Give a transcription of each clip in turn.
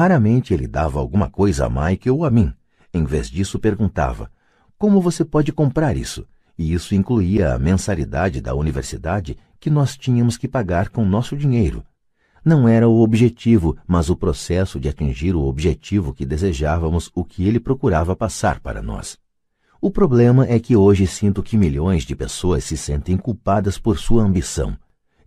Raramente ele dava alguma coisa a Mike ou a mim. Em vez disso, perguntava: Como você pode comprar isso? E isso incluía a mensalidade da universidade que nós tínhamos que pagar com nosso dinheiro. Não era o objetivo, mas o processo de atingir o objetivo que desejávamos, o que ele procurava passar para nós. O problema é que hoje sinto que milhões de pessoas se sentem culpadas por sua ambição.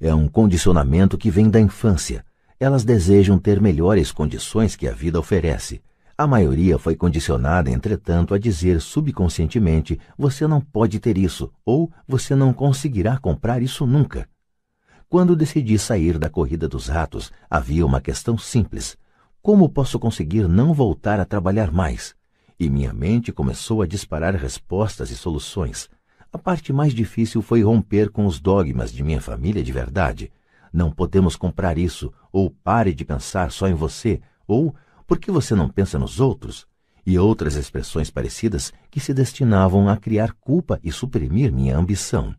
É um condicionamento que vem da infância. Elas desejam ter melhores condições que a vida oferece. A maioria foi condicionada, entretanto, a dizer subconscientemente: você não pode ter isso, ou você não conseguirá comprar isso nunca. Quando decidi sair da corrida dos ratos, havia uma questão simples: como posso conseguir não voltar a trabalhar mais? E minha mente começou a disparar respostas e soluções. A parte mais difícil foi romper com os dogmas de minha família de verdade. Não podemos comprar isso, ou pare de pensar só em você, ou por que você não pensa nos outros? E outras expressões parecidas que se destinavam a criar culpa e suprimir minha ambição.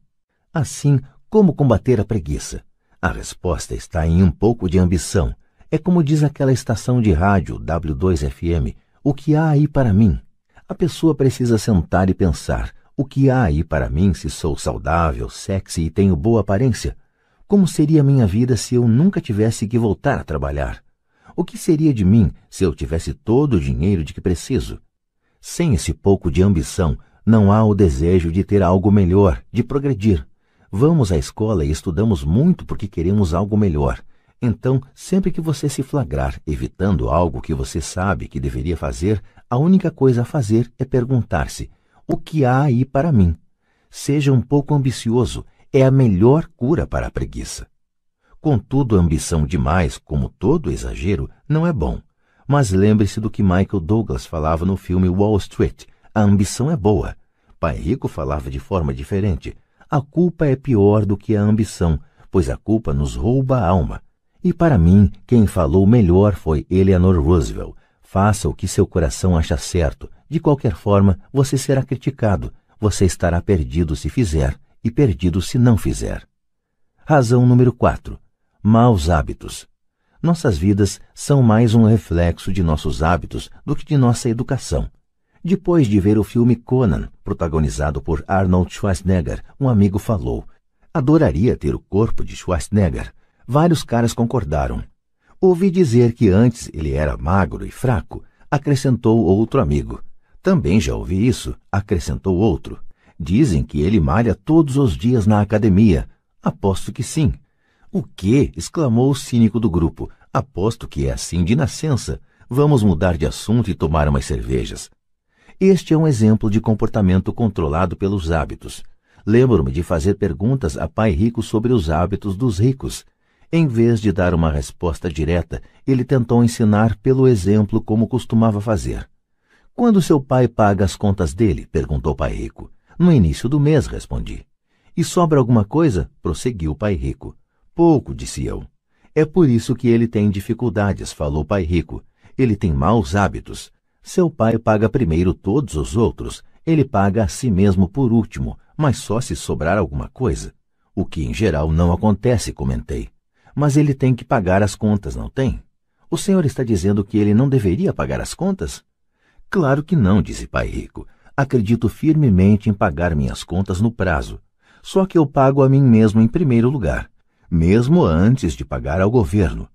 Assim, como combater a preguiça? A resposta está em um pouco de ambição. É como diz aquela estação de rádio W2FM: o que há aí para mim? A pessoa precisa sentar e pensar: o que há aí para mim se sou saudável, sexy e tenho boa aparência? Como seria minha vida se eu nunca tivesse que voltar a trabalhar? O que seria de mim se eu tivesse todo o dinheiro de que preciso? Sem esse pouco de ambição, não há o desejo de ter algo melhor, de progredir. Vamos à escola e estudamos muito porque queremos algo melhor. Então, sempre que você se flagrar evitando algo que você sabe que deveria fazer, a única coisa a fazer é perguntar-se: o que há aí para mim? Seja um pouco ambicioso, é a melhor cura para a preguiça. Contudo, a ambição demais, como todo exagero, não é bom. Mas lembre-se do que Michael Douglas falava no filme Wall Street: a ambição é boa. Pai Rico falava de forma diferente. A culpa é pior do que a ambição, pois a culpa nos rouba a alma. E para mim, quem falou melhor foi Eleanor Roosevelt. Faça o que seu coração acha certo. De qualquer forma, você será criticado. Você estará perdido se fizer e perdido se não fizer. Razão número 4. Maus hábitos. Nossas vidas são mais um reflexo de nossos hábitos do que de nossa educação. Depois de ver o filme Conan, protagonizado por Arnold Schwarzenegger, um amigo falou: Adoraria ter o corpo de Schwarzenegger. Vários caras concordaram. Ouvi dizer que antes ele era magro e fraco, acrescentou outro amigo. Também já ouvi isso, acrescentou outro. Dizem que ele malha todos os dias na academia. Aposto que sim. O quê? exclamou o cínico do grupo. Aposto que é assim de nascença. Vamos mudar de assunto e tomar umas cervejas. Este é um exemplo de comportamento controlado pelos hábitos. Lembro-me de fazer perguntas a pai rico sobre os hábitos dos ricos. Em vez de dar uma resposta direta, ele tentou ensinar pelo exemplo como costumava fazer. Quando seu pai paga as contas dele? perguntou o pai rico. No início do mês, respondi. E sobra alguma coisa? prosseguiu o pai rico. Pouco, disse eu. É por isso que ele tem dificuldades, falou o pai rico. Ele tem maus hábitos. Seu pai paga primeiro todos os outros, ele paga a si mesmo por último, mas só se sobrar alguma coisa. O que em geral não acontece, comentei. Mas ele tem que pagar as contas, não tem? O senhor está dizendo que ele não deveria pagar as contas? Claro que não, disse Pai Rico. Acredito firmemente em pagar minhas contas no prazo. Só que eu pago a mim mesmo em primeiro lugar, mesmo antes de pagar ao governo.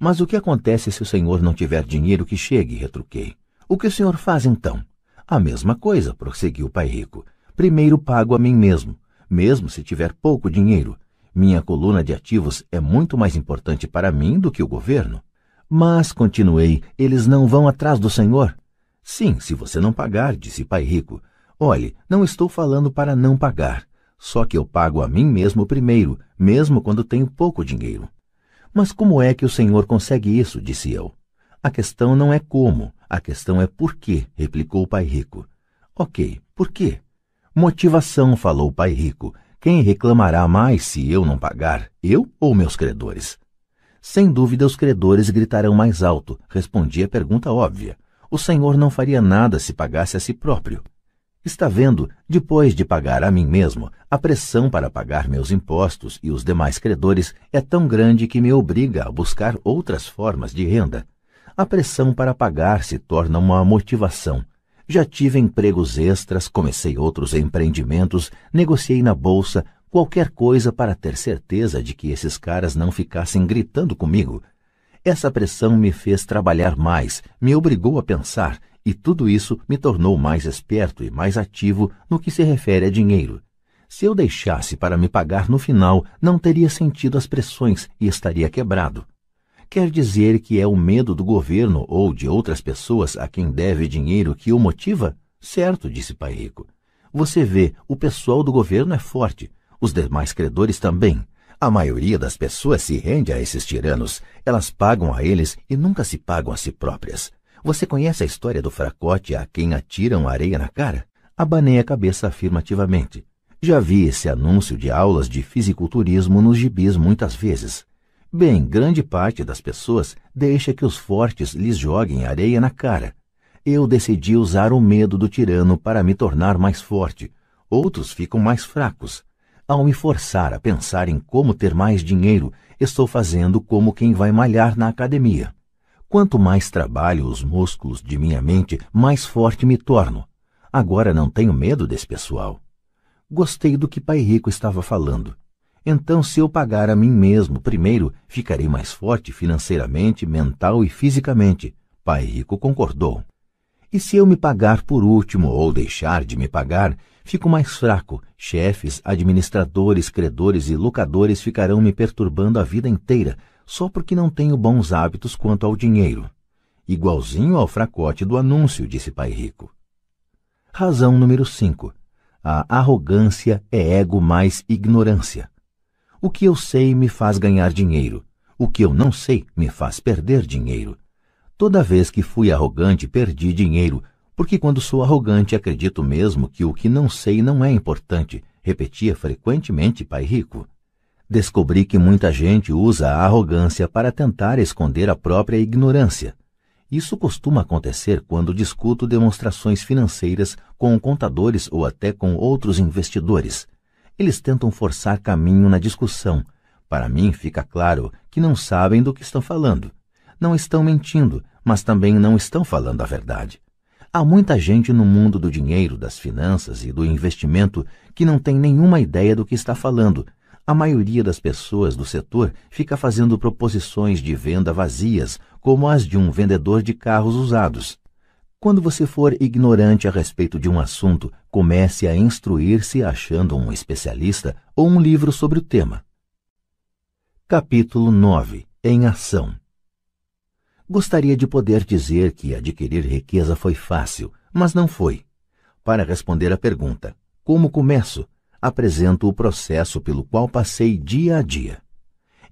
Mas o que acontece se o senhor não tiver dinheiro que chegue? retruquei. O que o senhor faz então? A mesma coisa, prosseguiu o pai rico. Primeiro pago a mim mesmo, mesmo se tiver pouco dinheiro. Minha coluna de ativos é muito mais importante para mim do que o governo. Mas, continuei, eles não vão atrás do senhor? Sim, se você não pagar, disse pai rico. Olhe, não estou falando para não pagar. Só que eu pago a mim mesmo primeiro, mesmo quando tenho pouco dinheiro. Mas como é que o senhor consegue isso? disse eu. A questão não é como, a questão é por quê, replicou o pai rico. Ok, por quê? Motivação, falou o pai rico. Quem reclamará mais se eu não pagar, eu ou meus credores? Sem dúvida os credores gritarão mais alto, respondi a pergunta óbvia. O senhor não faria nada se pagasse a si próprio. Está vendo, depois de pagar a mim mesmo, a pressão para pagar meus impostos e os demais credores é tão grande que me obriga a buscar outras formas de renda A pressão para pagar se torna uma motivação. Já tive empregos extras, comecei outros empreendimentos, negociei na bolsa, qualquer coisa para ter certeza de que esses caras não ficassem gritando comigo. Essa pressão me fez trabalhar mais, me obrigou a pensar, e tudo isso me tornou mais esperto e mais ativo no que se refere a dinheiro. Se eu deixasse para me pagar no final, não teria sentido as pressões e estaria quebrado. Quer dizer que é o medo do governo ou de outras pessoas a quem deve dinheiro que o motiva? Certo, disse Pai Rico. Você vê, o pessoal do governo é forte, os demais credores também. A maioria das pessoas se rende a esses tiranos. Elas pagam a eles e nunca se pagam a si próprias. Você conhece a história do fracote a quem atiram areia na cara? Abanei a cabeça afirmativamente. Já vi esse anúncio de aulas de fisiculturismo nos gibis muitas vezes. Bem, grande parte das pessoas deixa que os fortes lhes joguem areia na cara. Eu decidi usar o medo do tirano para me tornar mais forte. Outros ficam mais fracos. Ao me forçar a pensar em como ter mais dinheiro, estou fazendo como quem vai malhar na academia. Quanto mais trabalho os músculos de minha mente, mais forte me torno. Agora não tenho medo desse pessoal. Gostei do que Pai Rico estava falando. Então, se eu pagar a mim mesmo primeiro, ficarei mais forte financeiramente, mental e fisicamente. Pai Rico concordou. E se eu me pagar por último ou deixar de me pagar, fico mais fraco. Chefes, administradores, credores e locadores ficarão me perturbando a vida inteira, só porque não tenho bons hábitos quanto ao dinheiro. Igualzinho ao fracote do anúncio, disse Pai Rico. Razão número 5. A arrogância é ego mais ignorância. O que eu sei me faz ganhar dinheiro. O que eu não sei me faz perder dinheiro. Toda vez que fui arrogante, perdi dinheiro, porque quando sou arrogante acredito mesmo que o que não sei não é importante, repetia frequentemente Pai Rico. Descobri que muita gente usa a arrogância para tentar esconder a própria ignorância. Isso costuma acontecer quando discuto demonstrações financeiras com contadores ou até com outros investidores. Eles tentam forçar caminho na discussão. Para mim, fica claro que não sabem do que estão falando. Não estão mentindo, mas também não estão falando a verdade. Há muita gente no mundo do dinheiro, das finanças e do investimento que não tem nenhuma ideia do que está falando. A maioria das pessoas do setor fica fazendo proposições de venda vazias, como as de um vendedor de carros usados. Quando você for ignorante a respeito de um assunto, comece a instruir-se achando um especialista ou um livro sobre o tema. Capítulo 9 Em Ação Gostaria de poder dizer que adquirir riqueza foi fácil, mas não foi. Para responder à pergunta, como começo? Apresento o processo pelo qual passei dia a dia.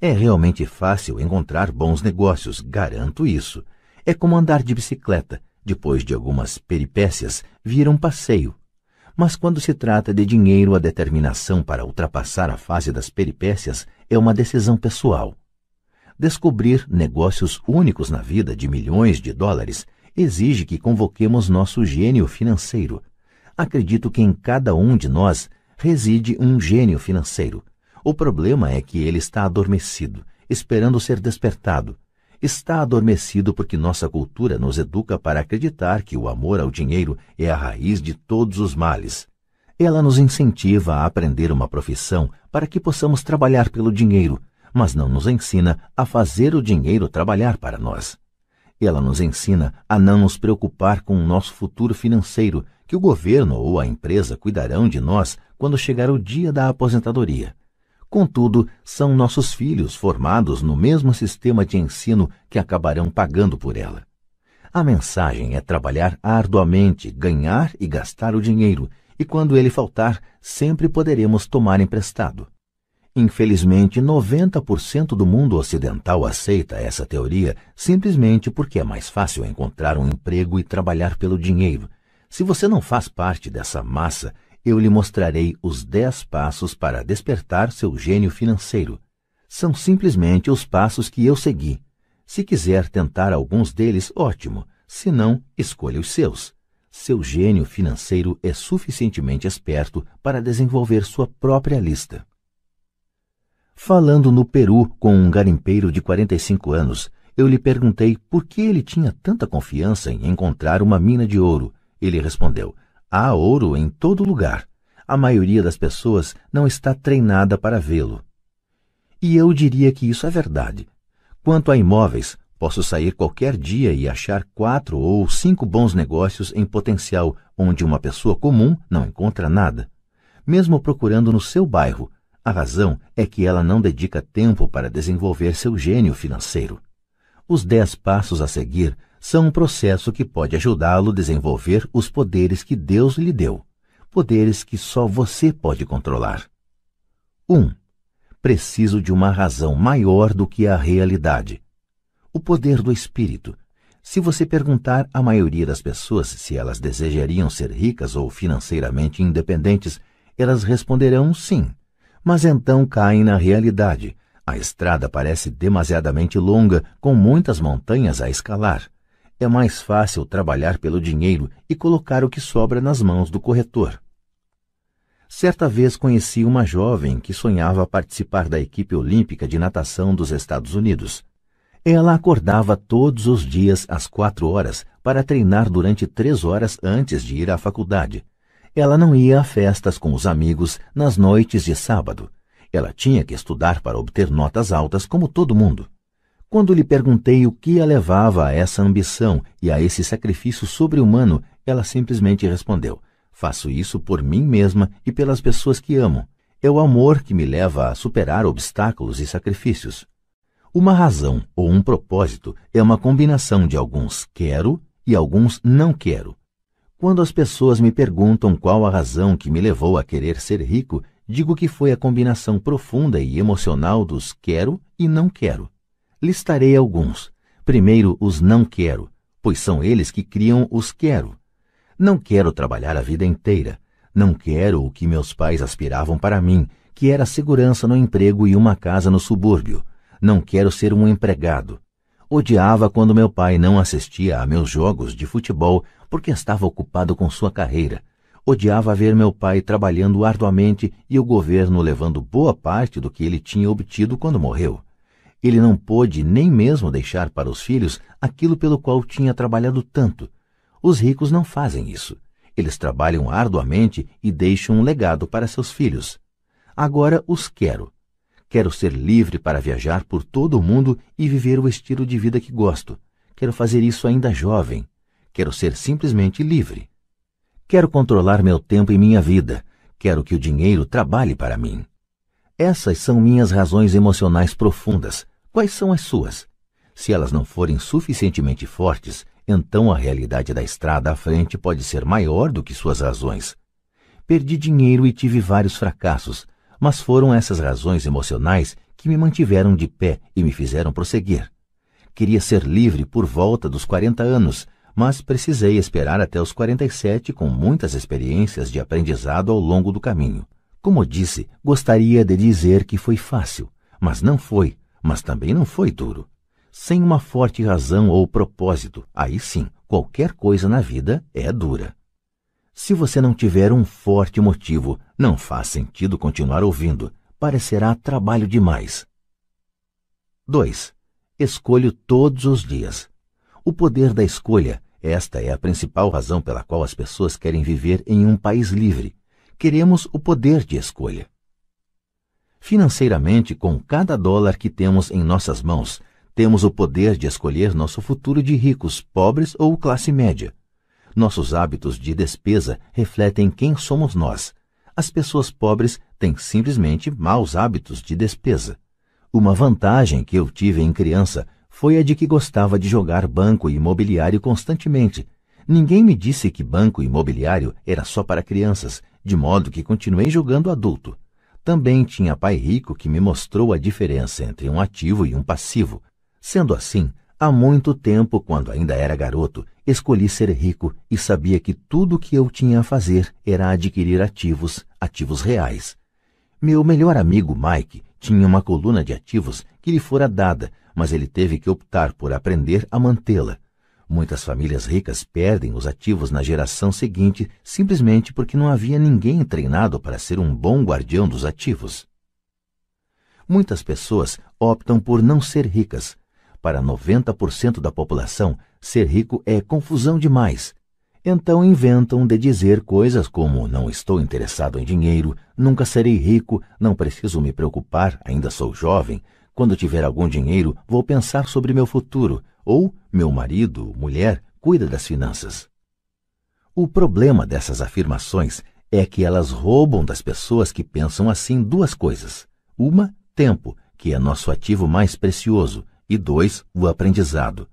É realmente fácil encontrar bons negócios, garanto isso. É como andar de bicicleta depois de algumas peripécias, vira um passeio. Mas quando se trata de dinheiro, a determinação para ultrapassar a fase das peripécias é uma decisão pessoal. Descobrir negócios únicos na vida de milhões de dólares exige que convoquemos nosso gênio financeiro. Acredito que em cada um de nós reside um gênio financeiro. O problema é que ele está adormecido, esperando ser despertado, está adormecido porque nossa cultura nos educa para acreditar que o amor ao dinheiro é a raiz de todos os males. Ela nos incentiva a aprender uma profissão para que possamos trabalhar pelo dinheiro, mas não nos ensina a fazer o dinheiro trabalhar para nós. Ela nos ensina a não nos preocupar com o nosso futuro financeiro, que o governo ou a empresa cuidarão de nós quando chegar o dia da aposentadoria. Contudo, são nossos filhos formados no mesmo sistema de ensino que acabarão pagando por ela. A mensagem é trabalhar arduamente, ganhar e gastar o dinheiro, e quando ele faltar, sempre poderemos tomar emprestado. Infelizmente, 90% do mundo ocidental aceita essa teoria simplesmente porque é mais fácil encontrar um emprego e trabalhar pelo dinheiro. Se você não faz parte dessa massa, eu lhe mostrarei os dez passos para despertar seu gênio financeiro. São simplesmente os passos que eu segui. Se quiser tentar alguns deles, ótimo. Se não, escolha os seus. Seu gênio financeiro é suficientemente esperto para desenvolver sua própria lista. Falando no Peru com um garimpeiro de 45 anos, Eu lhe perguntei por que ele tinha tanta confiança em encontrar uma mina de ouro. Ele respondeu: Há ouro em todo lugar. A maioria das pessoas não está treinada para vê-lo. E eu diria que isso é verdade. Quanto a imóveis, posso sair qualquer dia e achar quatro ou cinco bons negócios em potencial onde uma pessoa comum não encontra nada. Mesmo procurando no seu bairro, a razão é que ela não dedica tempo para desenvolver seu gênio financeiro. Os dez passos a seguir são um processo que pode ajudá-lo a desenvolver os poderes que Deus lhe deu, poderes que só você pode controlar. 1. Um, preciso de uma razão maior do que a realidade. O poder do espírito. Se você perguntar à maioria das pessoas se elas desejariam ser ricas ou financeiramente independentes, elas responderão sim. Mas então caem na realidade. A estrada parece demasiadamente longa, com muitas montanhas a escalar é mais fácil trabalhar pelo dinheiro e colocar o que sobra nas mãos do corretor. Certa vez conheci uma jovem que sonhava participar da equipe olímpica de natação dos Estados Unidos. Ela acordava todos os dias às quatro horas para treinar durante três horas antes de ir à faculdade. Ela não ia a festas com os amigos nas noites de sábado. Ela tinha que estudar para obter notas altas como todo mundo. Quando lhe perguntei o que a levava a essa ambição e a esse sacrifício sobre-humano, ela simplesmente respondeu: Faço isso por mim mesma e pelas pessoas que amo. É o amor que me leva a superar obstáculos e sacrifícios. Uma razão ou um propósito é uma combinação de alguns quero e alguns não quero. Quando as pessoas me perguntam qual a razão que me levou a querer ser rico, digo que foi a combinação profunda e emocional dos quero e não quero. Listarei alguns. Primeiro, os não quero, pois são eles que criam os quero. Não quero trabalhar a vida inteira. Não quero o que meus pais aspiravam para mim, que era segurança no emprego e uma casa no subúrbio. Não quero ser um empregado. Odiava quando meu pai não assistia a meus jogos de futebol porque estava ocupado com sua carreira. Odiava ver meu pai trabalhando arduamente e o governo levando boa parte do que ele tinha obtido quando morreu. Ele não pôde nem mesmo deixar para os filhos aquilo pelo qual tinha trabalhado tanto. Os ricos não fazem isso. Eles trabalham arduamente e deixam um legado para seus filhos. Agora os quero. Quero ser livre para viajar por todo o mundo e viver o estilo de vida que gosto. Quero fazer isso ainda jovem. Quero ser simplesmente livre. Quero controlar meu tempo e minha vida. Quero que o dinheiro trabalhe para mim. Essas são minhas razões emocionais profundas Quais são as suas? Se elas não forem suficientemente fortes, então a realidade da estrada à frente pode ser maior do que suas razões. Perdi dinheiro e tive vários fracassos, mas foram essas razões emocionais que me mantiveram de pé e me fizeram prosseguir. Queria ser livre por volta dos 40 anos, mas precisei esperar até os 47 com muitas experiências de aprendizado ao longo do caminho. Como disse, gostaria de dizer que foi fácil, mas não foi, mas também não foi duro. Sem uma forte razão ou propósito, aí sim, qualquer coisa na vida é dura. Se você não tiver um forte motivo, não faz sentido continuar ouvindo, parecerá trabalho demais. 2. Escolho todos os dias. O poder da escolha, esta é a principal razão pela qual as pessoas querem viver em um país livre. Queremos o poder de escolha. Financeiramente, com cada dólar que temos em nossas mãos, temos o poder de escolher nosso futuro de ricos, pobres ou classe média. Nossos hábitos de despesa refletem quem somos nós. As pessoas pobres têm simplesmente maus hábitos de despesa. Uma vantagem que eu tive em criança foi a de que gostava de jogar banco imobiliário constantemente. Ninguém me disse que banco imobiliário era só para crianças, de modo que continuei jogando adulto. Também tinha pai rico que me mostrou a diferença entre um ativo e um passivo. Sendo assim, há muito tempo, quando ainda era garoto, escolhi ser rico e sabia que tudo o que eu tinha a fazer era adquirir ativos, ativos reais. Meu melhor amigo Mike tinha uma coluna de ativos que lhe fora dada, mas ele teve que optar por aprender a mantê-la. Muitas famílias ricas perdem os ativos na geração seguinte simplesmente porque não havia ninguém treinado para ser um bom guardião dos ativos. Muitas pessoas optam por não ser ricas. Para 90% da população, ser rico é confusão demais. Então inventam de dizer coisas como não estou interessado em dinheiro, nunca serei rico, não preciso me preocupar, ainda sou jovem, quando tiver algum dinheiro vou pensar sobre meu futuro, ou meu marido, mulher, cuida das finanças. O problema dessas afirmações é que elas roubam das pessoas que pensam assim duas coisas. Uma, tempo, que é nosso ativo mais precioso, e dois, o aprendizado.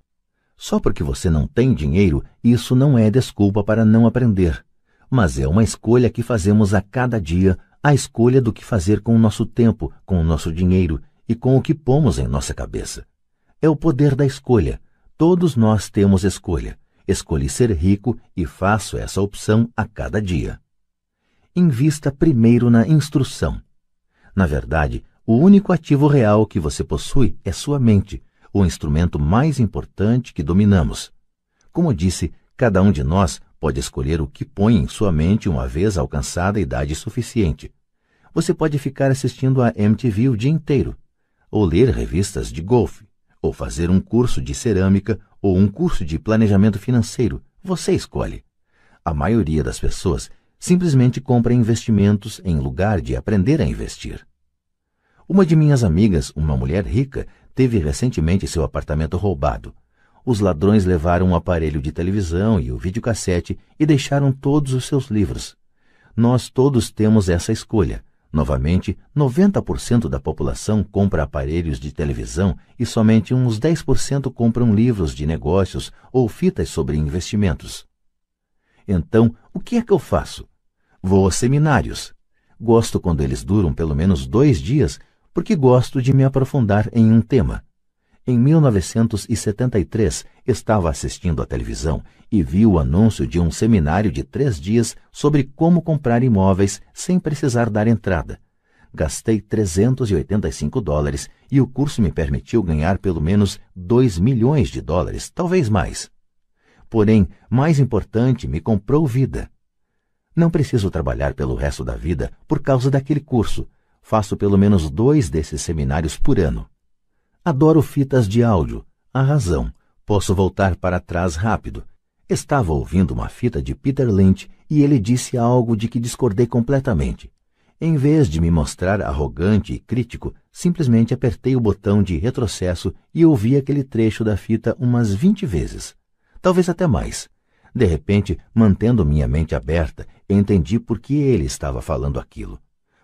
Só porque você não tem dinheiro, isso não é desculpa para não aprender, mas é uma escolha que fazemos a cada dia, a escolha do que fazer com o nosso tempo, com o nosso dinheiro e com o que pomos em nossa cabeça. É o poder da escolha. Todos nós temos escolha. Escolhi ser rico e faço essa opção a cada dia. Invista primeiro na instrução. Na verdade, o único ativo real que você possui é sua mente, o instrumento mais importante que dominamos. Como disse, cada um de nós pode escolher o que põe em sua mente uma vez alcançada a idade suficiente. Você pode ficar assistindo a MTV o dia inteiro, ou ler revistas de golfe, ou fazer um curso de cerâmica ou um curso de planejamento financeiro. Você escolhe. A maioria das pessoas simplesmente compra investimentos em lugar de aprender a investir. Uma de minhas amigas, uma mulher rica, teve recentemente seu apartamento roubado. Os ladrões levaram um aparelho de televisão e o videocassete e deixaram todos os seus livros. Nós todos temos essa escolha. Novamente, 90% da população compra aparelhos de televisão e somente uns 10% compram livros de negócios ou fitas sobre investimentos. Então, o que é que eu faço? Vou a seminários. Gosto quando eles duram pelo menos dois dias porque gosto de me aprofundar em um tema. Em 1973, estava assistindo à televisão e vi o anúncio de um seminário de três dias sobre como comprar imóveis sem precisar dar entrada. Gastei 385 dólares e o curso me permitiu ganhar pelo menos 2 milhões de dólares, talvez mais. Porém, mais importante, me comprou vida. Não preciso trabalhar pelo resto da vida por causa daquele curso, Faço pelo menos dois desses seminários por ano. Adoro fitas de áudio. A razão. Posso voltar para trás rápido. Estava ouvindo uma fita de Peter Lynch e ele disse algo de que discordei completamente. Em vez de me mostrar arrogante e crítico, simplesmente apertei o botão de retrocesso e ouvi aquele trecho da fita umas vinte vezes. Talvez até mais. De repente, mantendo minha mente aberta, entendi por que ele estava falando aquilo.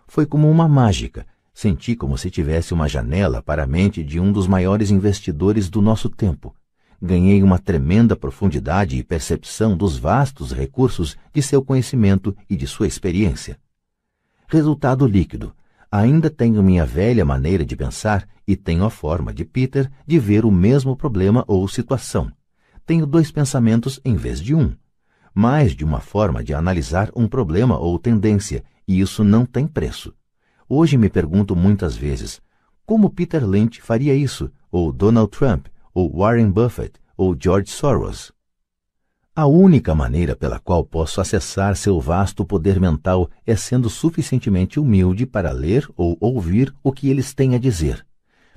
Foi como uma mágica. Senti como se tivesse uma janela para a mente de um dos maiores investidores do nosso tempo. Ganhei uma tremenda profundidade e percepção dos vastos recursos de seu conhecimento e de sua experiência. Resultado líquido. Ainda tenho minha velha maneira de pensar e tenho a forma de Peter de ver o mesmo problema ou situação. Tenho dois pensamentos em vez de um. Mais de uma forma de analisar um problema ou tendência e isso não tem preço. Hoje me pergunto muitas vezes como Peter Lynch faria isso, ou Donald Trump, ou Warren Buffett, ou George Soros. A única maneira pela qual posso acessar seu vasto poder mental é sendo suficientemente humilde para ler ou ouvir o que eles têm a dizer.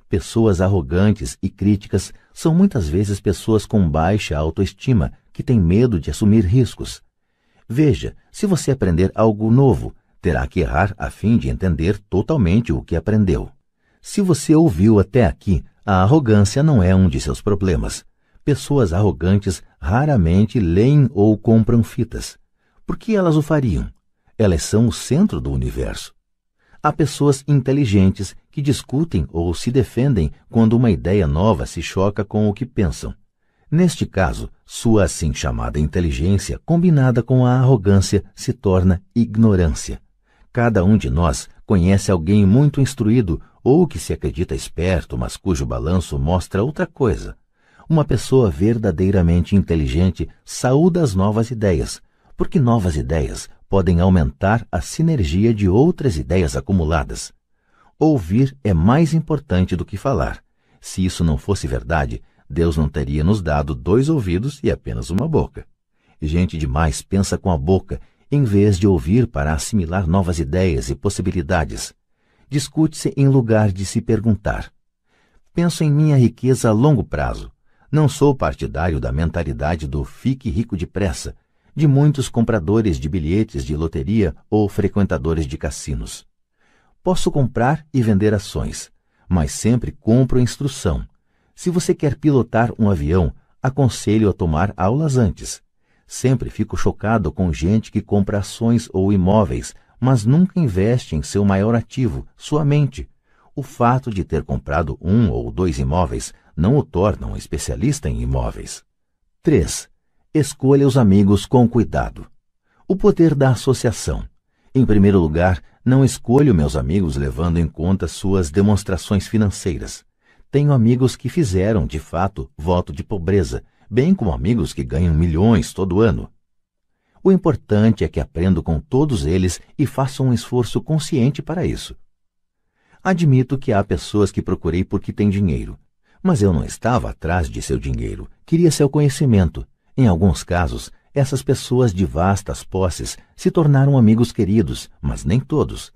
Pessoas arrogantes e críticas são muitas vezes pessoas com baixa autoestima que têm medo de assumir riscos. Veja, se você aprender algo novo, terá que errar a fim de entender totalmente o que aprendeu. Se você ouviu até aqui, a arrogância não é um de seus problemas. Pessoas arrogantes raramente leem ou compram fitas. Por que elas o fariam? Elas são o centro do universo. Há pessoas inteligentes que discutem ou se defendem quando uma ideia nova se choca com o que pensam. Neste caso, sua assim chamada inteligência, combinada com a arrogância, se torna ignorância. Cada um de nós conhece alguém muito instruído ou que se acredita esperto, mas cujo balanço mostra outra coisa. Uma pessoa verdadeiramente inteligente saúda as novas ideias, porque novas ideias podem aumentar a sinergia de outras ideias acumuladas. Ouvir é mais importante do que falar. Se isso não fosse verdade, Deus não teria nos dado dois ouvidos e apenas uma boca. Gente demais pensa com a boca em vez de ouvir para assimilar novas ideias e possibilidades. Discute-se em lugar de se perguntar. Penso em minha riqueza a longo prazo. Não sou partidário da mentalidade do fique rico depressa, de muitos compradores de bilhetes de loteria ou frequentadores de cassinos. Posso comprar e vender ações, mas sempre compro instrução. Se você quer pilotar um avião, aconselho a tomar aulas antes. Sempre fico chocado com gente que compra ações ou imóveis, mas nunca investe em seu maior ativo, sua mente. O fato de ter comprado um ou dois imóveis não o torna um especialista em imóveis. 3. Escolha os amigos com cuidado. O poder da associação. Em primeiro lugar, não escolho meus amigos levando em conta suas demonstrações financeiras. Tenho amigos que fizeram, de fato, voto de pobreza, bem como amigos que ganham milhões todo ano. O importante é que aprendo com todos eles e faço um esforço consciente para isso. Admito que há pessoas que procurei porque têm dinheiro, mas eu não estava atrás de seu dinheiro, queria seu conhecimento, em alguns casos, essas pessoas de vastas posses se tornaram amigos queridos, mas nem todos.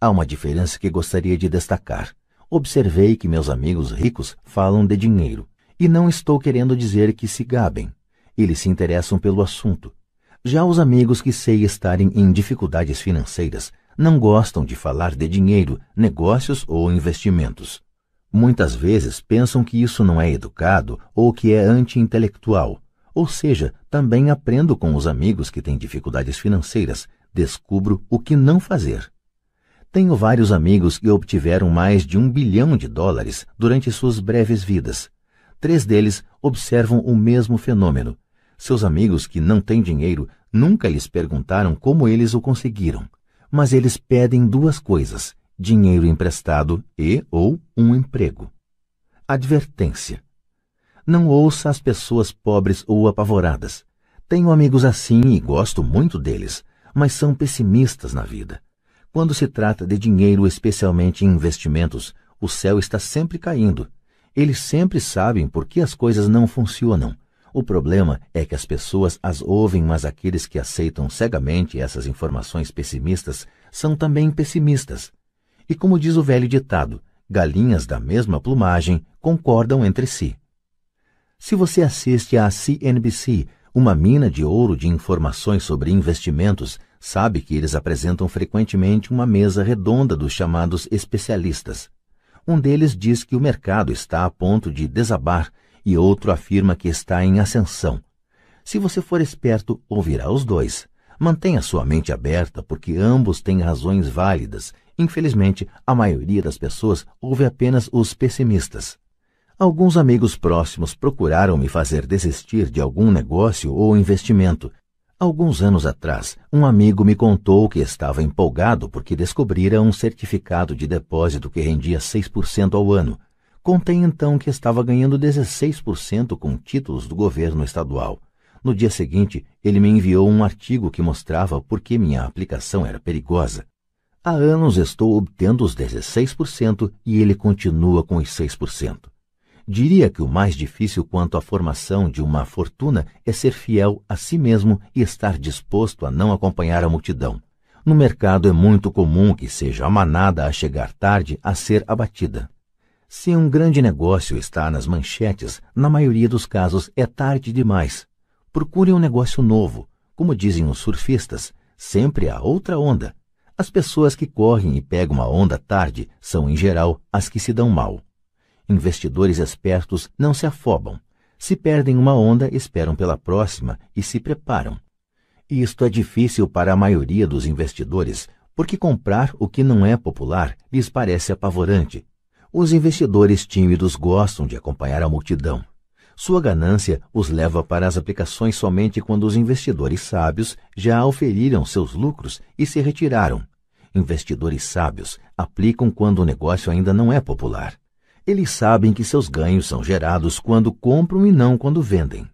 Há uma diferença que gostaria de destacar. Observei que meus amigos ricos falam de dinheiro, e não estou querendo dizer que se gabem. Eles se interessam pelo assunto. Já os amigos que sei estarem em dificuldades financeiras não gostam de falar de dinheiro, negócios ou investimentos. Muitas vezes pensam que isso não é educado ou que é anti-intelectual, ou seja, também aprendo com os amigos que têm dificuldades financeiras, descubro o que não fazer. Tenho vários amigos que obtiveram mais de um bilhão de dólares durante suas breves vidas. Três deles observam o mesmo fenômeno. Seus amigos que não têm dinheiro nunca lhes perguntaram como eles o conseguiram, mas eles pedem duas coisas: dinheiro emprestado e ou um emprego. Advertência não ouça as pessoas pobres ou apavoradas. Tenho amigos assim e gosto muito deles, mas são pessimistas na vida. Quando se trata de dinheiro, especialmente em investimentos, o céu está sempre caindo. Eles sempre sabem por que as coisas não funcionam. O problema é que as pessoas as ouvem, mas aqueles que aceitam cegamente essas informações pessimistas são também pessimistas. E como diz o velho ditado, galinhas da mesma plumagem concordam entre si. Se você assiste à CNBC, uma mina de ouro de informações sobre investimentos, sabe que eles apresentam frequentemente uma mesa redonda dos chamados especialistas. Um deles diz que o mercado está a ponto de desabar e outro afirma que está em ascensão. Se você for esperto, ouvirá os dois. Mantenha sua mente aberta, porque ambos têm razões válidas. Infelizmente, a maioria das pessoas ouve apenas os pessimistas. Alguns amigos próximos procuraram me fazer desistir de algum negócio ou investimento. Alguns anos atrás, um amigo me contou que estava empolgado porque descobrira um certificado de depósito que rendia 6% ao ano. Contei então que estava ganhando 16% com títulos do governo estadual. No dia seguinte, ele me enviou um artigo que mostrava por que minha aplicação era perigosa. Há anos estou obtendo os 16% e ele continua com os 6%. Diria que o mais difícil quanto à formação de uma fortuna é ser fiel a si mesmo e estar disposto a não acompanhar a multidão. No mercado é muito comum que seja a manada a chegar tarde a ser abatida. Se um grande negócio está nas manchetes, na maioria dos casos é tarde demais. Procure um negócio novo. Como dizem os surfistas, sempre há outra onda. As pessoas que correm e pegam a onda tarde são, em geral, as que se dão mal. Investidores espertos não se afobam. Se perdem uma onda, esperam pela próxima e se preparam. Isto é difícil para a maioria dos investidores, porque comprar o que não é popular lhes parece apavorante. Os investidores tímidos gostam de acompanhar a multidão. Sua ganância os leva para as aplicações somente quando os investidores sábios já auferiram seus lucros e se retiraram. Investidores sábios aplicam quando o negócio ainda não é popular. Eles sabem que seus ganhos são gerados quando compram e não quando vendem.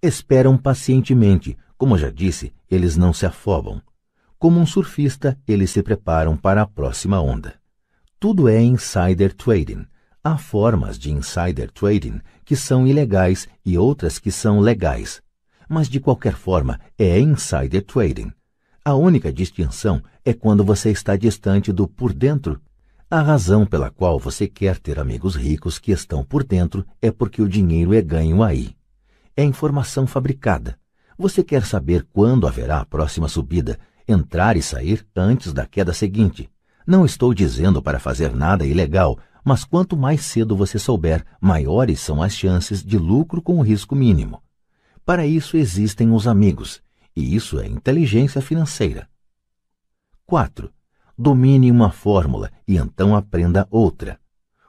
Esperam pacientemente, como já disse, eles não se afobam. Como um surfista, eles se preparam para a próxima onda. Tudo é insider trading. Há formas de insider trading que são ilegais e outras que são legais. Mas de qualquer forma, é insider trading. A única distinção é quando você está distante do por dentro A razão pela qual você quer ter amigos ricos que estão por dentro é porque o dinheiro é ganho aí. É informação fabricada. Você quer saber quando haverá a próxima subida, entrar e sair antes da queda seguinte. Não estou dizendo para fazer nada ilegal, mas quanto mais cedo você souber, maiores são as chances de lucro com o risco mínimo. Para isso existem os amigos, e isso é inteligência financeira. 4. Domine uma fórmula e então aprenda outra.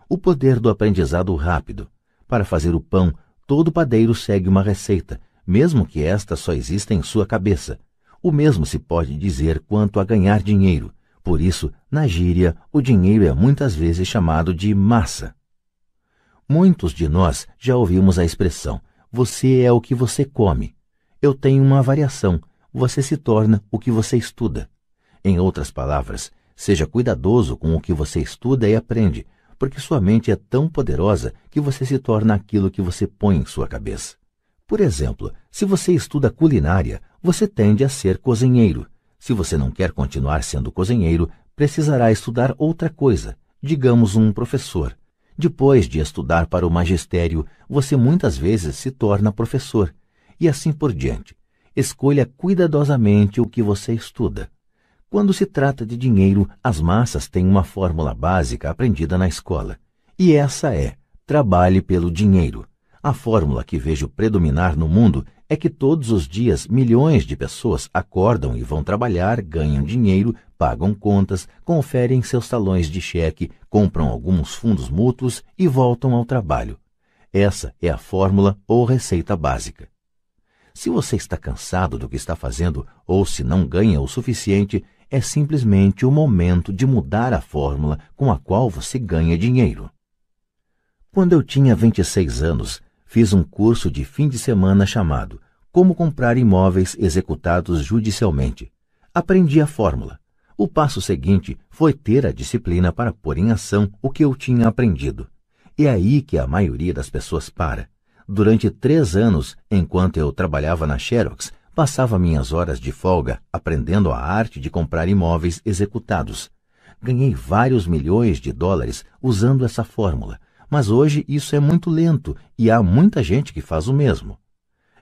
O poder do aprendizado rápido. Para fazer o pão, todo padeiro segue uma receita, mesmo que esta só exista em sua cabeça. O mesmo se pode dizer quanto a ganhar dinheiro. Por isso, na gíria, o dinheiro é muitas vezes chamado de massa. Muitos de nós já ouvimos a expressão: você é o que você come. Eu tenho uma variação: você se torna o que você estuda. Em outras palavras, seja cuidadoso com o que você estuda e aprende, porque sua mente é tão poderosa que você se torna aquilo que você põe em sua cabeça. Por exemplo, se você estuda culinária, você tende a ser cozinheiro. Se você não quer continuar sendo cozinheiro, precisará estudar outra coisa, digamos um professor. Depois de estudar para o magistério, você muitas vezes se torna professor, e assim por diante. Escolha cuidadosamente o que você estuda. Quando se trata de dinheiro, as massas têm uma fórmula básica aprendida na escola. E essa é: trabalhe pelo dinheiro. A fórmula que vejo predominar no mundo é que todos os dias milhões de pessoas acordam e vão trabalhar, ganham dinheiro, pagam contas, conferem seus talões de cheque, compram alguns fundos mútuos e voltam ao trabalho. Essa é a fórmula ou receita básica. Se você está cansado do que está fazendo ou se não ganha o suficiente, é simplesmente o momento de mudar a fórmula com a qual você ganha dinheiro. Quando eu tinha 26 anos, fiz um curso de fim de semana chamado Como Comprar Imóveis Executados Judicialmente. Aprendi a fórmula. O passo seguinte foi ter a disciplina para pôr em ação o que eu tinha aprendido. É aí que a maioria das pessoas para. Durante três anos, enquanto eu trabalhava na Xerox, Passava minhas horas de folga aprendendo a arte de comprar imóveis executados. Ganhei vários milhões de dólares usando essa fórmula, mas hoje isso é muito lento e há muita gente que faz o mesmo.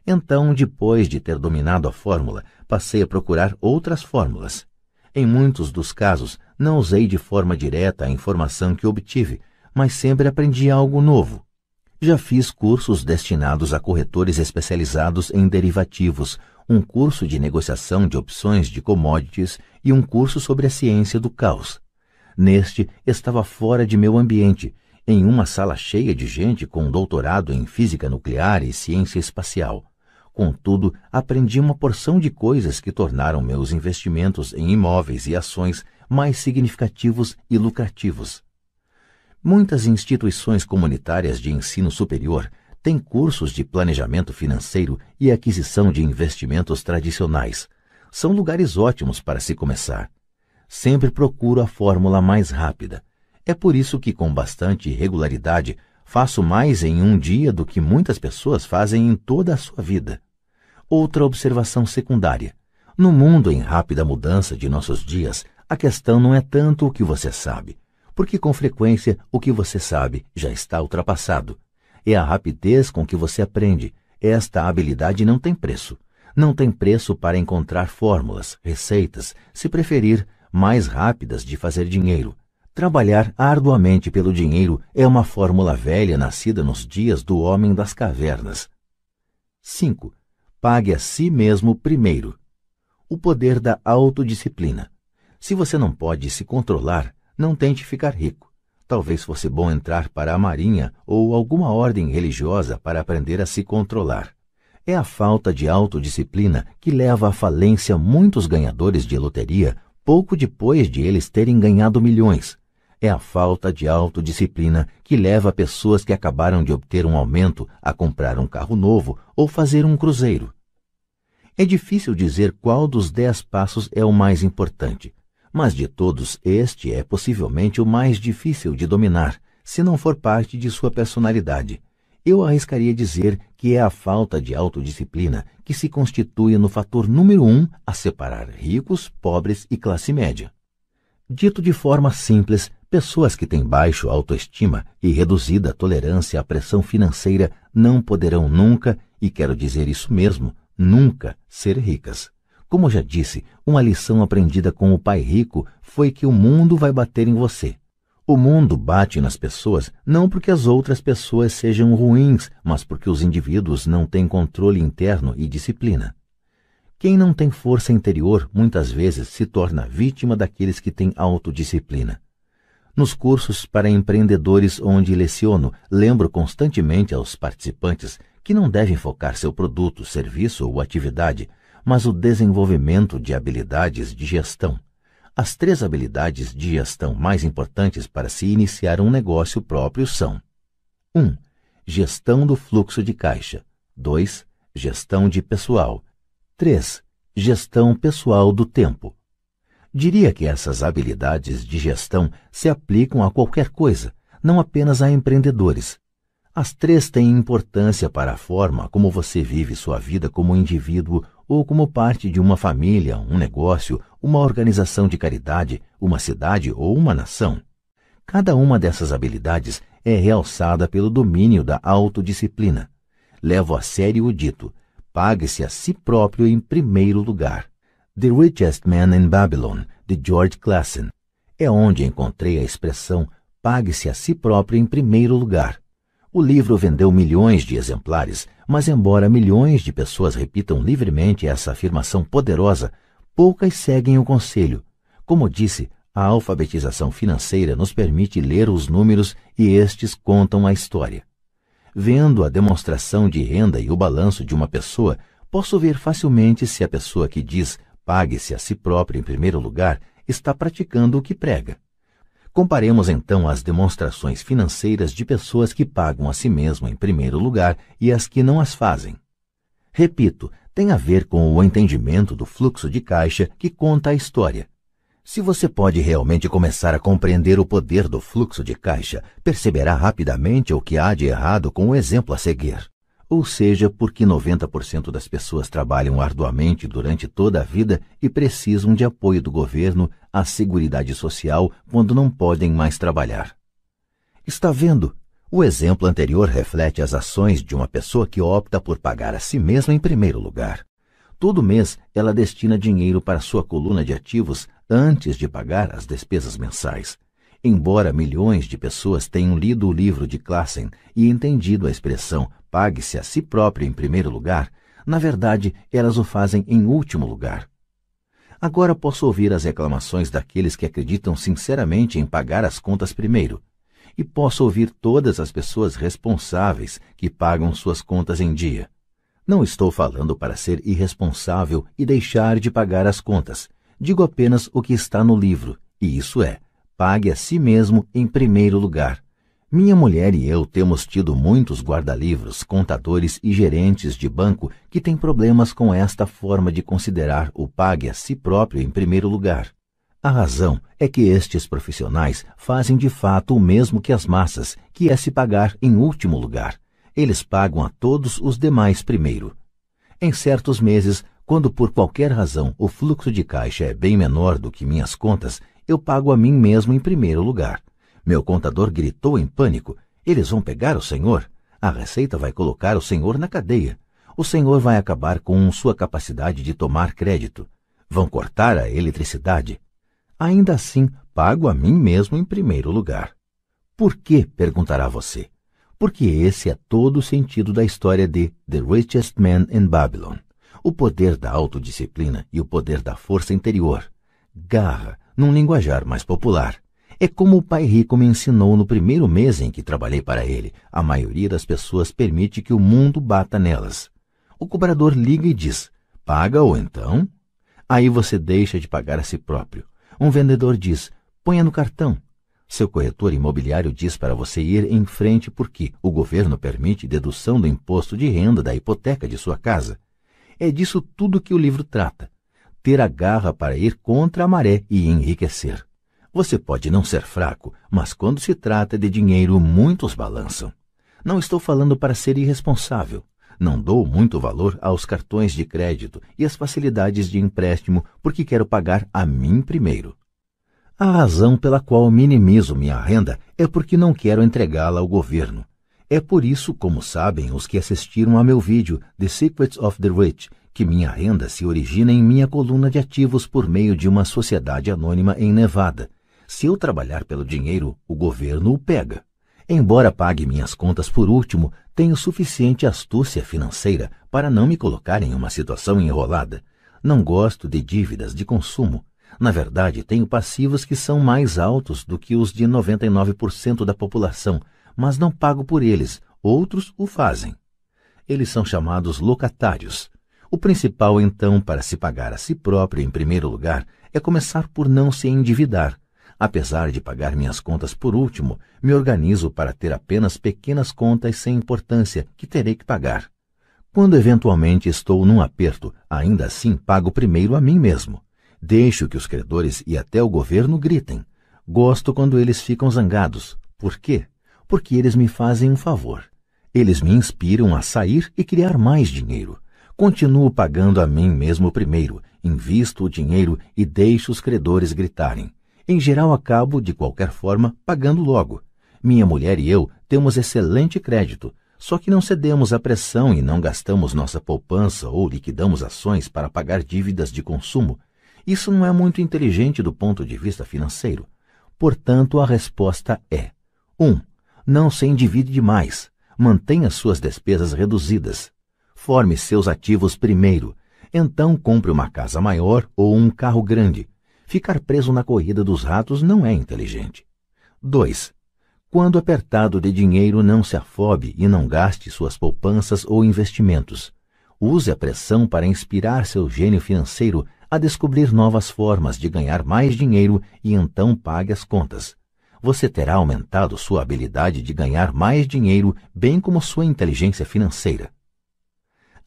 Então, depois de ter dominado a fórmula, passei a procurar outras fórmulas. Em muitos dos casos, não usei de forma direta a informação que obtive, mas sempre aprendi algo novo. Já fiz cursos destinados a corretores especializados em derivativos, um curso de negociação de opções de commodities e um curso sobre a ciência do caos. Neste, estava fora de meu ambiente, em uma sala cheia de gente com doutorado em física nuclear e ciência espacial. Contudo, aprendi uma porção de coisas que tornaram meus investimentos em imóveis e ações mais significativos e lucrativos. Muitas instituições comunitárias de ensino superior tem cursos de planejamento financeiro e aquisição de investimentos tradicionais. São lugares ótimos para se começar. Sempre procuro a fórmula mais rápida. É por isso que, com bastante regularidade, faço mais em um dia do que muitas pessoas fazem em toda a sua vida. Outra observação secundária. No mundo em rápida mudança de nossos dias, a questão não é tanto o que você sabe, porque com frequência o que você sabe já está ultrapassado é a rapidez com que você aprende. Esta habilidade não tem preço. Não tem preço para encontrar fórmulas, receitas, se preferir, mais rápidas de fazer dinheiro. Trabalhar arduamente pelo dinheiro é uma fórmula velha nascida nos dias do homem das cavernas. 5. Pague a si mesmo primeiro. O poder da autodisciplina. Se você não pode se controlar, não tente ficar rico. Talvez fosse bom entrar para a marinha ou alguma ordem religiosa para aprender a se controlar. É a falta de autodisciplina que leva à falência muitos ganhadores de loteria pouco depois de eles terem ganhado milhões. É a falta de autodisciplina que leva pessoas que acabaram de obter um aumento a comprar um carro novo ou fazer um cruzeiro. É difícil dizer qual dos dez passos é o mais importante, mas de todos, este é possivelmente o mais difícil de dominar, se não for parte de sua personalidade. Eu arriscaria dizer que é a falta de autodisciplina que se constitui no fator número um a separar ricos, pobres e classe média. Dito de forma simples, pessoas que têm baixo autoestima e reduzida tolerância à pressão financeira não poderão nunca, e quero dizer isso mesmo, nunca ser ricas. Como já disse, uma lição aprendida com o pai rico foi que o mundo vai bater em você. O mundo bate nas pessoas não porque as outras pessoas sejam ruins, mas porque os indivíduos não têm controle interno e disciplina. Quem não tem força interior muitas vezes se torna vítima daqueles que têm autodisciplina. Nos cursos para empreendedores onde leciono, lembro constantemente aos participantes que não devem focar seu produto, serviço ou atividade, mas o desenvolvimento de habilidades de gestão. As três habilidades de gestão mais importantes para se iniciar um negócio próprio são: 1. Um, gestão do fluxo de caixa. 2. Gestão de pessoal. 3. Gestão pessoal do tempo. Diria que essas habilidades de gestão se aplicam a qualquer coisa, não apenas a empreendedores. As três têm importância para a forma como você vive sua vida como indivíduo ou como parte de uma família, um negócio, uma organização de caridade, uma cidade ou uma nação. Cada uma dessas habilidades é realçada pelo domínio da autodisciplina. Levo a sério o dito: pague-se a si próprio em primeiro lugar. The Richest Man in Babylon, de George Clason. É onde encontrei a expressão pague-se a si próprio em primeiro lugar. O livro vendeu milhões de exemplares, mas embora milhões de pessoas repitam livremente essa afirmação poderosa, poucas seguem o conselho. Como disse, a alfabetização financeira nos permite ler os números e estes contam a história. Vendo a demonstração de renda e o balanço de uma pessoa, posso ver facilmente se a pessoa que diz pague-se a si própria em primeiro lugar está praticando o que prega. Comparemos então as demonstrações financeiras de pessoas que pagam a si mesmo em primeiro lugar e as que não as fazem. Repito, tem a ver com o entendimento do fluxo de caixa que conta a história. Se você pode realmente começar a compreender o poder do fluxo de caixa, perceberá rapidamente o que há de errado com o exemplo a seguir. Ou seja, porque 90% das pessoas trabalham arduamente durante toda a vida e precisam de apoio do governo, à seguridade social, quando não podem mais trabalhar. Está vendo? O exemplo anterior reflete as ações de uma pessoa que opta por pagar a si mesma em primeiro lugar. Todo mês ela destina dinheiro para sua coluna de ativos antes de pagar as despesas mensais. Embora milhões de pessoas tenham lido o livro de Classen e entendido a expressão pague-se a si próprio em primeiro lugar, na verdade elas o fazem em último lugar. Agora posso ouvir as reclamações daqueles que acreditam sinceramente em pagar as contas primeiro. E posso ouvir todas as pessoas responsáveis que pagam suas contas em dia. Não estou falando para ser irresponsável e deixar de pagar as contas digo apenas o que está no livro, e isso é: pague a si mesmo em primeiro lugar. Minha mulher e eu temos tido muitos guarda-livros, contadores e gerentes de banco que têm problemas com esta forma de considerar o pague a si próprio em primeiro lugar. A razão é que estes profissionais fazem de fato o mesmo que as massas, que é se pagar em último lugar. Eles pagam a todos os demais primeiro. Em certos meses, quando por qualquer razão o fluxo de caixa é bem menor do que minhas contas, eu pago a mim mesmo em primeiro lugar. Meu contador gritou em pânico: Eles vão pegar o senhor? A Receita vai colocar o senhor na cadeia. O senhor vai acabar com sua capacidade de tomar crédito. Vão cortar a eletricidade. Ainda assim, pago a mim mesmo em primeiro lugar. Por que? perguntará você. Porque esse é todo o sentido da história de The Richest Man in Babylon o poder da autodisciplina e o poder da força interior. Garra, num linguajar mais popular. É como o pai rico me ensinou no primeiro mês em que trabalhei para ele. A maioria das pessoas permite que o mundo bata nelas. O cobrador liga e diz: Paga ou então? Aí você deixa de pagar a si próprio. Um vendedor diz: Ponha no cartão. Seu corretor imobiliário diz para você ir em frente porque o governo permite dedução do imposto de renda da hipoteca de sua casa. É disso tudo que o livro trata. Ter a garra para ir contra a maré e enriquecer. Você pode não ser fraco, mas quando se trata de dinheiro, muitos balançam. Não estou falando para ser irresponsável. Não dou muito valor aos cartões de crédito e às facilidades de empréstimo porque quero pagar a mim primeiro. A razão pela qual minimizo minha renda é porque não quero entregá-la ao governo. É por isso, como sabem os que assistiram a meu vídeo The Secrets of the Rich, que minha renda se origina em minha coluna de ativos por meio de uma sociedade anônima em Nevada. Se eu trabalhar pelo dinheiro, o governo o pega. Embora pague minhas contas por último, tenho suficiente astúcia financeira para não me colocar em uma situação enrolada. Não gosto de dívidas de consumo. Na verdade, tenho passivos que são mais altos do que os de 99% da população, mas não pago por eles, outros o fazem. Eles são chamados locatários. O principal, então, para se pagar a si próprio em primeiro lugar, é começar por não se endividar. Apesar de pagar minhas contas por último, me organizo para ter apenas pequenas contas sem importância que terei que pagar. Quando eventualmente estou num aperto, ainda assim pago primeiro a mim mesmo. Deixo que os credores e até o governo gritem. Gosto quando eles ficam zangados. Por quê? porque eles me fazem um favor. Eles me inspiram a sair e criar mais dinheiro. Continuo pagando a mim mesmo primeiro, invisto o dinheiro e deixo os credores gritarem. Em geral, acabo, de qualquer forma, pagando logo. Minha mulher e eu temos excelente crédito, só que não cedemos à pressão e não gastamos nossa poupança ou liquidamos ações para pagar dívidas de consumo. Isso não é muito inteligente do ponto de vista financeiro. Portanto, a resposta é: 1. Um, não se endivide demais. Mantenha suas despesas reduzidas. Forme seus ativos primeiro. Então compre uma casa maior ou um carro grande. Ficar preso na corrida dos ratos não é inteligente. 2. Quando apertado de dinheiro, não se afobe e não gaste suas poupanças ou investimentos. Use a pressão para inspirar seu gênio financeiro a descobrir novas formas de ganhar mais dinheiro e então pague as contas você terá aumentado sua habilidade de ganhar mais dinheiro, bem como sua inteligência financeira.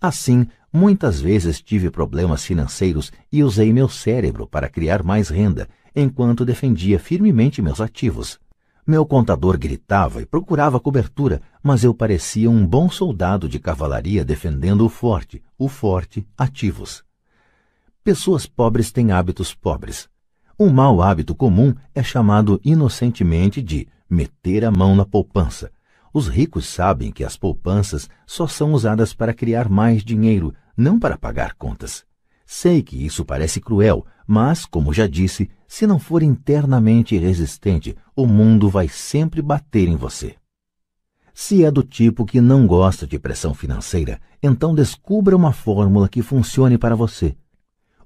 Assim, muitas vezes tive problemas financeiros e usei meu cérebro para criar mais renda, enquanto defendia firmemente meus ativos. Meu contador gritava e procurava cobertura, mas eu parecia um bom soldado de cavalaria defendendo o forte, o forte, ativos. Pessoas pobres têm hábitos pobres. Um mau hábito comum é chamado inocentemente de meter a mão na poupança. Os ricos sabem que as poupanças só são usadas para criar mais dinheiro, não para pagar contas. Sei que isso parece cruel, mas, como já disse, se não for internamente resistente, o mundo vai sempre bater em você. Se é do tipo que não gosta de pressão financeira, então descubra uma fórmula que funcione para você.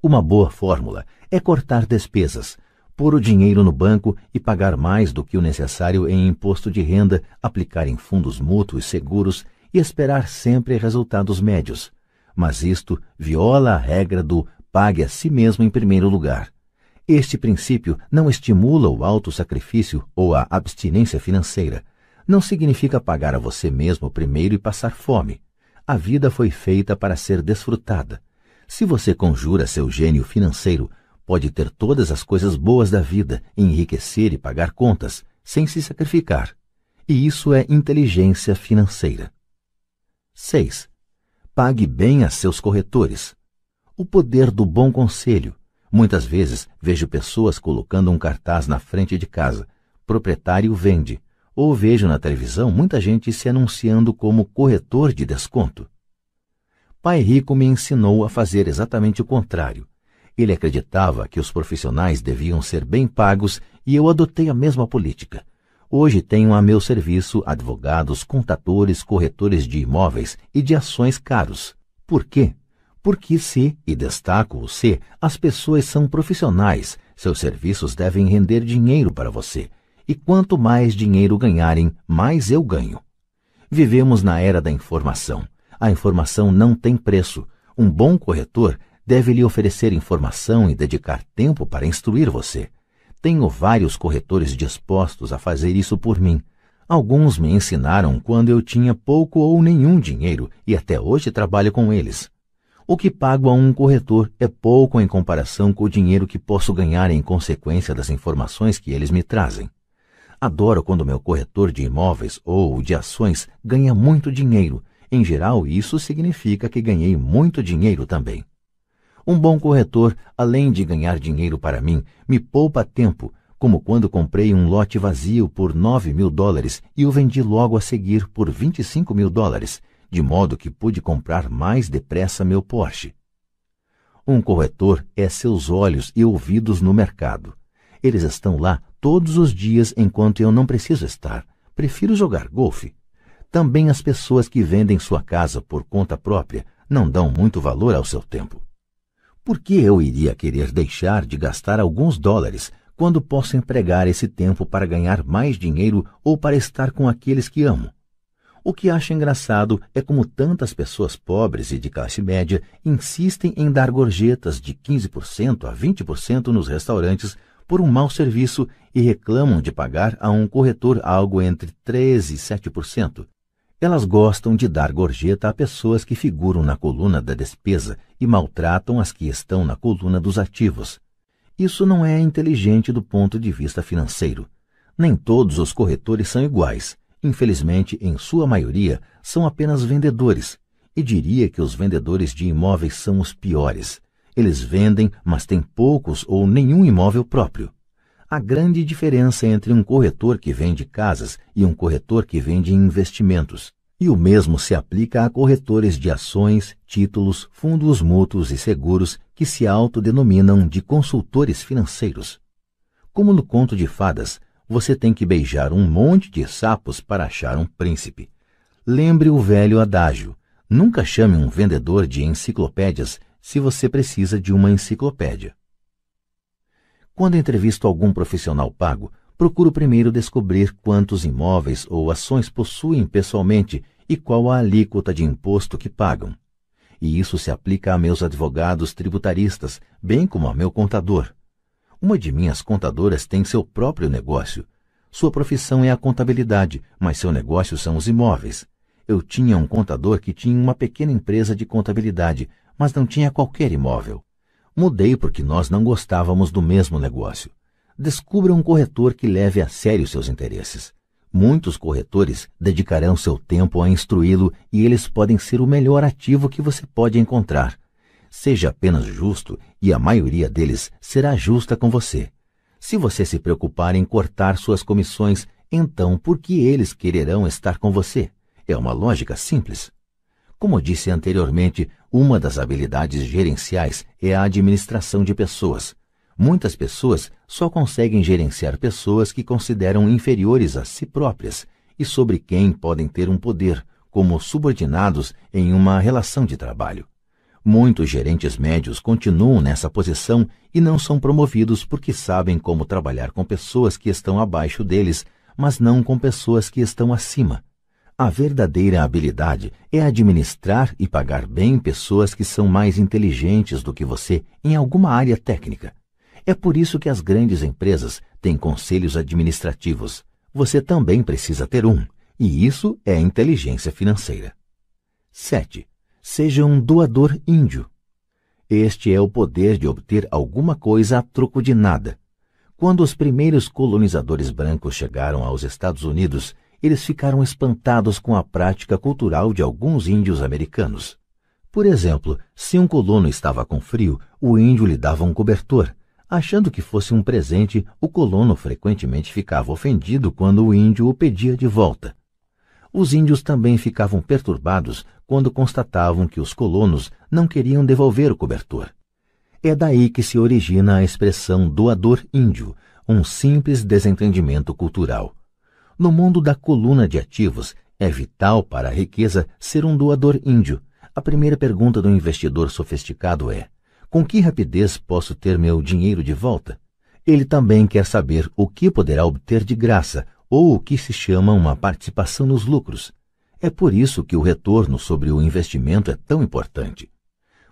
Uma boa fórmula é cortar despesas, pôr o dinheiro no banco e pagar mais do que o necessário em imposto de renda, aplicar em fundos mútuos seguros e esperar sempre resultados médios. Mas isto viola a regra do pague a si mesmo em primeiro lugar. Este princípio não estimula o alto sacrifício ou a abstinência financeira. Não significa pagar a você mesmo primeiro e passar fome. A vida foi feita para ser desfrutada. Se você conjura seu gênio financeiro, pode ter todas as coisas boas da vida, enriquecer e pagar contas, sem se sacrificar. E isso é inteligência financeira. 6. Pague bem a seus corretores. O poder do bom conselho. Muitas vezes vejo pessoas colocando um cartaz na frente de casa: proprietário vende. Ou vejo na televisão muita gente se anunciando como corretor de desconto. Pai Rico me ensinou a fazer exatamente o contrário. Ele acreditava que os profissionais deviam ser bem pagos e eu adotei a mesma política. Hoje tenho a meu serviço advogados, contadores, corretores de imóveis e de ações caros. Por quê? Porque se, e destaco o se, as pessoas são profissionais, seus serviços devem render dinheiro para você. E quanto mais dinheiro ganharem, mais eu ganho. Vivemos na era da informação. A informação não tem preço. Um bom corretor deve lhe oferecer informação e dedicar tempo para instruir você. Tenho vários corretores dispostos a fazer isso por mim. Alguns me ensinaram quando eu tinha pouco ou nenhum dinheiro e até hoje trabalho com eles. O que pago a um corretor é pouco em comparação com o dinheiro que posso ganhar em consequência das informações que eles me trazem. Adoro quando meu corretor de imóveis ou de ações ganha muito dinheiro em geral, isso significa que ganhei muito dinheiro também. Um bom corretor, além de ganhar dinheiro para mim, me poupa tempo, como quando comprei um lote vazio por 9 mil dólares e o vendi logo a seguir por 25 mil dólares, de modo que pude comprar mais depressa meu Porsche. Um corretor é seus olhos e ouvidos no mercado. Eles estão lá todos os dias enquanto eu não preciso estar. Prefiro jogar golfe. Também as pessoas que vendem sua casa por conta própria não dão muito valor ao seu tempo. Por que eu iria querer deixar de gastar alguns dólares quando posso empregar esse tempo para ganhar mais dinheiro ou para estar com aqueles que amo? O que acho engraçado é como tantas pessoas pobres e de classe média insistem em dar gorjetas de 15% a 20% nos restaurantes por um mau serviço e reclamam de pagar a um corretor algo entre 13% e 7%. Elas gostam de dar gorjeta a pessoas que figuram na coluna da despesa e maltratam as que estão na coluna dos ativos. Isso não é inteligente do ponto de vista financeiro. Nem todos os corretores são iguais. Infelizmente, em sua maioria, são apenas vendedores. E diria que os vendedores de imóveis são os piores. Eles vendem, mas têm poucos ou nenhum imóvel próprio a grande diferença entre um corretor que vende casas e um corretor que vende investimentos. E o mesmo se aplica a corretores de ações, títulos, fundos mútuos e seguros que se autodenominam de consultores financeiros. Como no conto de fadas, você tem que beijar um monte de sapos para achar um príncipe. Lembre o velho adágio: nunca chame um vendedor de enciclopédias se você precisa de uma enciclopédia. Quando entrevisto algum profissional pago, procuro primeiro descobrir quantos imóveis ou ações possuem pessoalmente e qual a alíquota de imposto que pagam. E isso se aplica a meus advogados tributaristas, bem como a meu contador. Uma de minhas contadoras tem seu próprio negócio. Sua profissão é a contabilidade, mas seu negócio são os imóveis. Eu tinha um contador que tinha uma pequena empresa de contabilidade, mas não tinha qualquer imóvel. Mudei porque nós não gostávamos do mesmo negócio. Descubra um corretor que leve a sério seus interesses. Muitos corretores dedicarão seu tempo a instruí-lo e eles podem ser o melhor ativo que você pode encontrar. Seja apenas justo e a maioria deles será justa com você. Se você se preocupar em cortar suas comissões, então por que eles quererão estar com você? É uma lógica simples. Como disse anteriormente, uma das habilidades gerenciais é a administração de pessoas. Muitas pessoas só conseguem gerenciar pessoas que consideram inferiores a si próprias e sobre quem podem ter um poder, como subordinados em uma relação de trabalho. Muitos gerentes médios continuam nessa posição e não são promovidos porque sabem como trabalhar com pessoas que estão abaixo deles, mas não com pessoas que estão acima. A verdadeira habilidade é administrar e pagar bem pessoas que são mais inteligentes do que você em alguma área técnica. É por isso que as grandes empresas têm conselhos administrativos. Você também precisa ter um, e isso é inteligência financeira. 7. Seja um doador índio. Este é o poder de obter alguma coisa a troco de nada. Quando os primeiros colonizadores brancos chegaram aos Estados Unidos, eles ficaram espantados com a prática cultural de alguns índios americanos. Por exemplo, se um colono estava com frio, o índio lhe dava um cobertor. Achando que fosse um presente, o colono frequentemente ficava ofendido quando o índio o pedia de volta. Os índios também ficavam perturbados quando constatavam que os colonos não queriam devolver o cobertor. É daí que se origina a expressão doador índio, um simples desentendimento cultural. No mundo da coluna de ativos, é vital para a riqueza ser um doador índio. A primeira pergunta do investidor sofisticado é: com que rapidez posso ter meu dinheiro de volta? Ele também quer saber o que poderá obter de graça ou o que se chama uma participação nos lucros. É por isso que o retorno sobre o investimento é tão importante.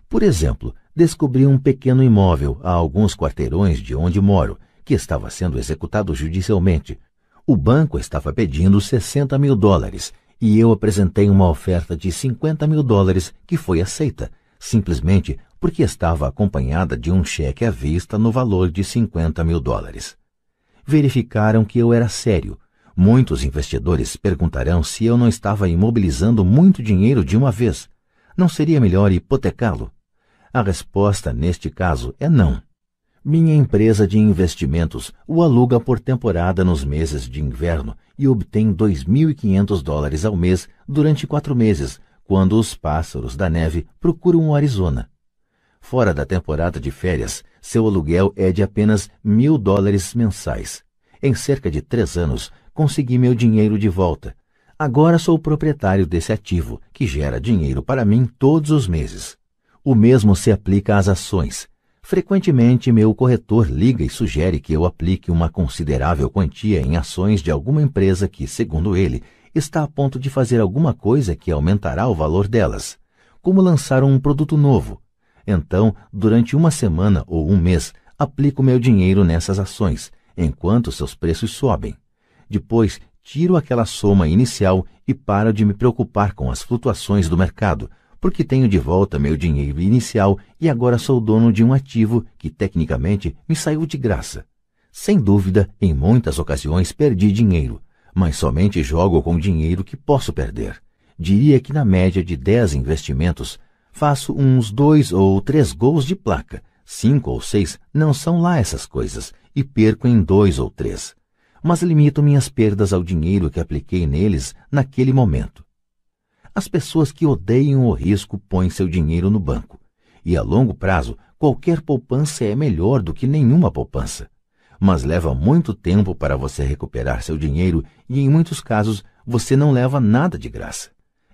Por exemplo, descobri um pequeno imóvel a alguns quarteirões de onde moro, que estava sendo executado judicialmente, o banco estava pedindo 60 mil dólares e eu apresentei uma oferta de 50 mil dólares que foi aceita, simplesmente porque estava acompanhada de um cheque à vista no valor de 50 mil dólares. Verificaram que eu era sério. Muitos investidores perguntarão se eu não estava imobilizando muito dinheiro de uma vez. Não seria melhor hipotecá-lo? A resposta neste caso é não. Minha empresa de investimentos o aluga por temporada nos meses de inverno e obtém 2.500 dólares ao mês durante quatro meses, quando os pássaros da neve procuram o Arizona. Fora da temporada de férias, seu aluguel é de apenas mil dólares mensais. Em cerca de três anos, consegui meu dinheiro de volta. Agora sou proprietário desse ativo, que gera dinheiro para mim todos os meses. O mesmo se aplica às ações. Frequentemente, meu corretor liga e sugere que eu aplique uma considerável quantia em ações de alguma empresa que, segundo ele, está a ponto de fazer alguma coisa que aumentará o valor delas, como lançar um produto novo. Então, durante uma semana ou um mês, aplico meu dinheiro nessas ações, enquanto seus preços sobem. Depois, tiro aquela soma inicial e paro de me preocupar com as flutuações do mercado, porque tenho de volta meu dinheiro inicial e agora sou dono de um ativo que tecnicamente me saiu de graça. Sem dúvida, em muitas ocasiões perdi dinheiro, mas somente jogo com dinheiro que posso perder. Diria que na média de 10 investimentos, faço uns dois ou três gols de placa. Cinco ou seis não são lá essas coisas, e perco em dois ou três. Mas limito minhas perdas ao dinheiro que apliquei neles naquele momento. As pessoas que odeiam o risco põem seu dinheiro no banco. E a longo prazo, qualquer poupança é melhor do que nenhuma poupança. Mas leva muito tempo para você recuperar seu dinheiro e, em muitos casos, você não leva nada de graça.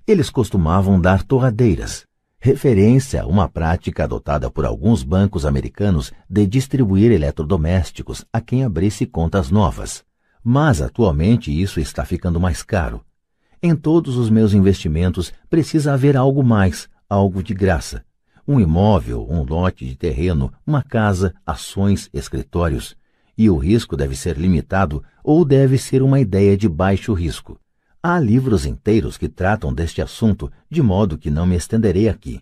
Eles costumavam dar torradeiras, referência a uma prática adotada por alguns bancos americanos de distribuir eletrodomésticos a quem abrisse contas novas. Mas atualmente isso está ficando mais caro. Em todos os meus investimentos precisa haver algo mais, algo de graça. Um imóvel, um lote de terreno, uma casa, ações, escritórios. E o risco deve ser limitado ou deve ser uma ideia de baixo risco. Há livros inteiros que tratam deste assunto, de modo que não me estenderei aqui.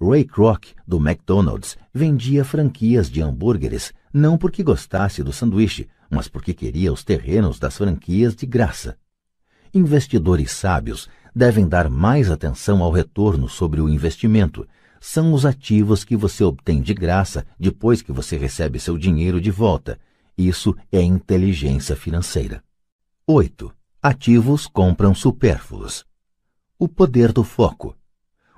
Ray Kroc, do McDonald's, vendia franquias de hambúrgueres não porque gostasse do sanduíche, mas porque queria os terrenos das franquias de graça. Investidores sábios devem dar mais atenção ao retorno sobre o investimento. São os ativos que você obtém de graça depois que você recebe seu dinheiro de volta. Isso é inteligência financeira. 8. Ativos compram supérfluos. O poder do foco.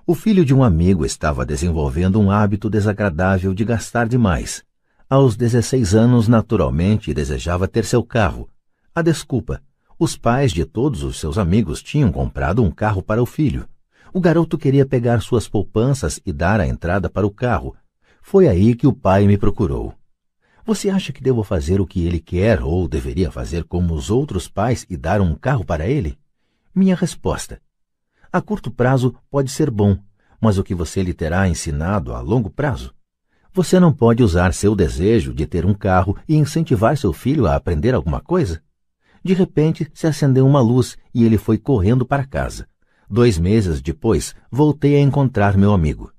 O filho de um amigo estava desenvolvendo um hábito desagradável de gastar demais. Aos 16 anos, naturalmente, desejava ter seu carro. A desculpa os pais de todos os seus amigos tinham comprado um carro para o filho. O garoto queria pegar suas poupanças e dar a entrada para o carro. Foi aí que o pai me procurou. Você acha que devo fazer o que ele quer ou deveria fazer como os outros pais e dar um carro para ele? Minha resposta: a curto prazo pode ser bom, mas o que você lhe terá ensinado a longo prazo? Você não pode usar seu desejo de ter um carro e incentivar seu filho a aprender alguma coisa? De repente se acendeu uma luz e ele foi correndo para casa. Dois meses depois, voltei a encontrar meu amigo.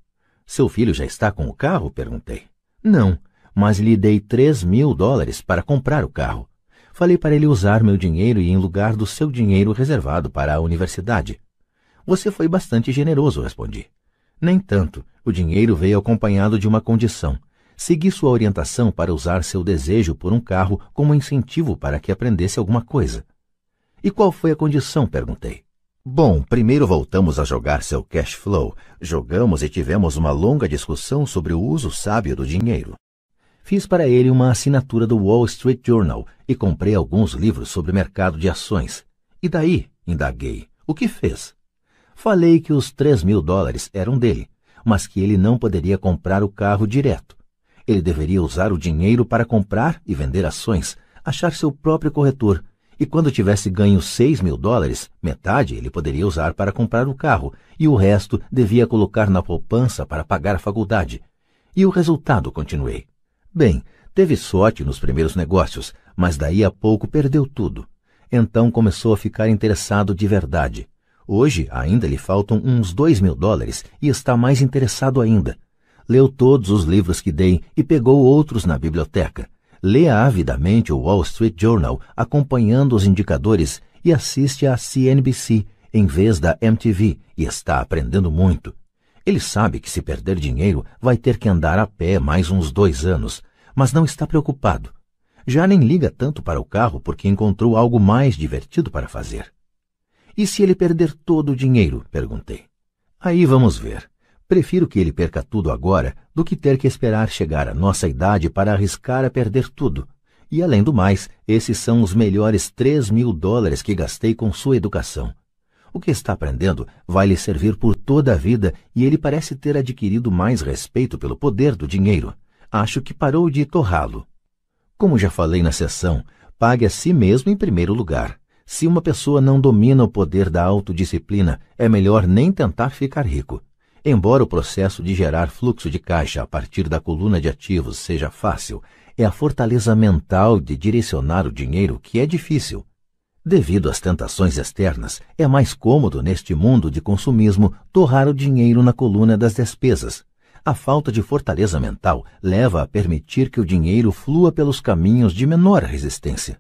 Seu filho já está com o carro? perguntei. Não, mas lhe dei três mil dólares para comprar o carro. Falei para ele usar meu dinheiro e em lugar do seu dinheiro reservado para a universidade. Você foi bastante generoso, respondi. Nem tanto. O dinheiro veio acompanhado de uma condição segui sua orientação para usar seu desejo por um carro como incentivo para que aprendesse alguma coisa. E qual foi a condição? perguntei. Bom, primeiro voltamos a jogar seu cash flow. Jogamos e tivemos uma longa discussão sobre o uso sábio do dinheiro. Fiz para ele uma assinatura do Wall Street Journal e comprei alguns livros sobre mercado de ações. E daí? indaguei. O que fez? Falei que os três mil dólares eram dele, mas que ele não poderia comprar o carro direto. Ele deveria usar o dinheiro para comprar e vender ações, achar seu próprio corretor, e quando tivesse ganho seis mil dólares, metade ele poderia usar para comprar o carro, e o resto devia colocar na poupança para pagar a faculdade. E o resultado, continuei. Bem, teve sorte nos primeiros negócios, mas daí a pouco perdeu tudo. Então começou a ficar interessado de verdade. Hoje ainda lhe faltam uns dois mil dólares e está mais interessado ainda leu todos os livros que dei e pegou outros na biblioteca. Lê avidamente o Wall Street Journal, acompanhando os indicadores, e assiste à CNBC em vez da MTV, e está aprendendo muito. Ele sabe que se perder dinheiro vai ter que andar a pé mais uns dois anos, mas não está preocupado. Já nem liga tanto para o carro porque encontrou algo mais divertido para fazer. E se ele perder todo o dinheiro? perguntei. Aí vamos ver. Prefiro que ele perca tudo agora do que ter que esperar chegar à nossa idade para arriscar a perder tudo. E além do mais, esses são os melhores três mil dólares que gastei com sua educação. O que está aprendendo vai lhe servir por toda a vida e ele parece ter adquirido mais respeito pelo poder do dinheiro. Acho que parou de torrá-lo. Como já falei na sessão, pague a si mesmo em primeiro lugar. Se uma pessoa não domina o poder da autodisciplina, é melhor nem tentar ficar rico. Embora o processo de gerar fluxo de caixa a partir da coluna de ativos seja fácil, é a fortaleza mental de direcionar o dinheiro que é difícil. Devido às tentações externas, é mais cômodo neste mundo de consumismo torrar o dinheiro na coluna das despesas. A falta de fortaleza mental leva a permitir que o dinheiro flua pelos caminhos de menor resistência.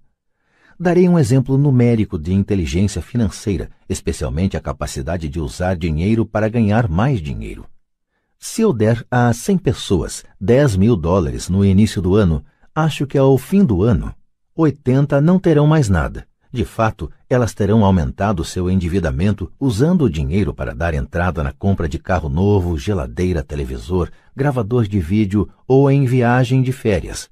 Darei um exemplo numérico de inteligência financeira, especialmente a capacidade de usar dinheiro para ganhar mais dinheiro. Se eu der a 100 pessoas 10 mil dólares no início do ano, acho que ao fim do ano, 80 não terão mais nada de fato, elas terão aumentado seu endividamento usando o dinheiro para dar entrada na compra de carro novo, geladeira, televisor, gravador de vídeo ou em viagem de férias.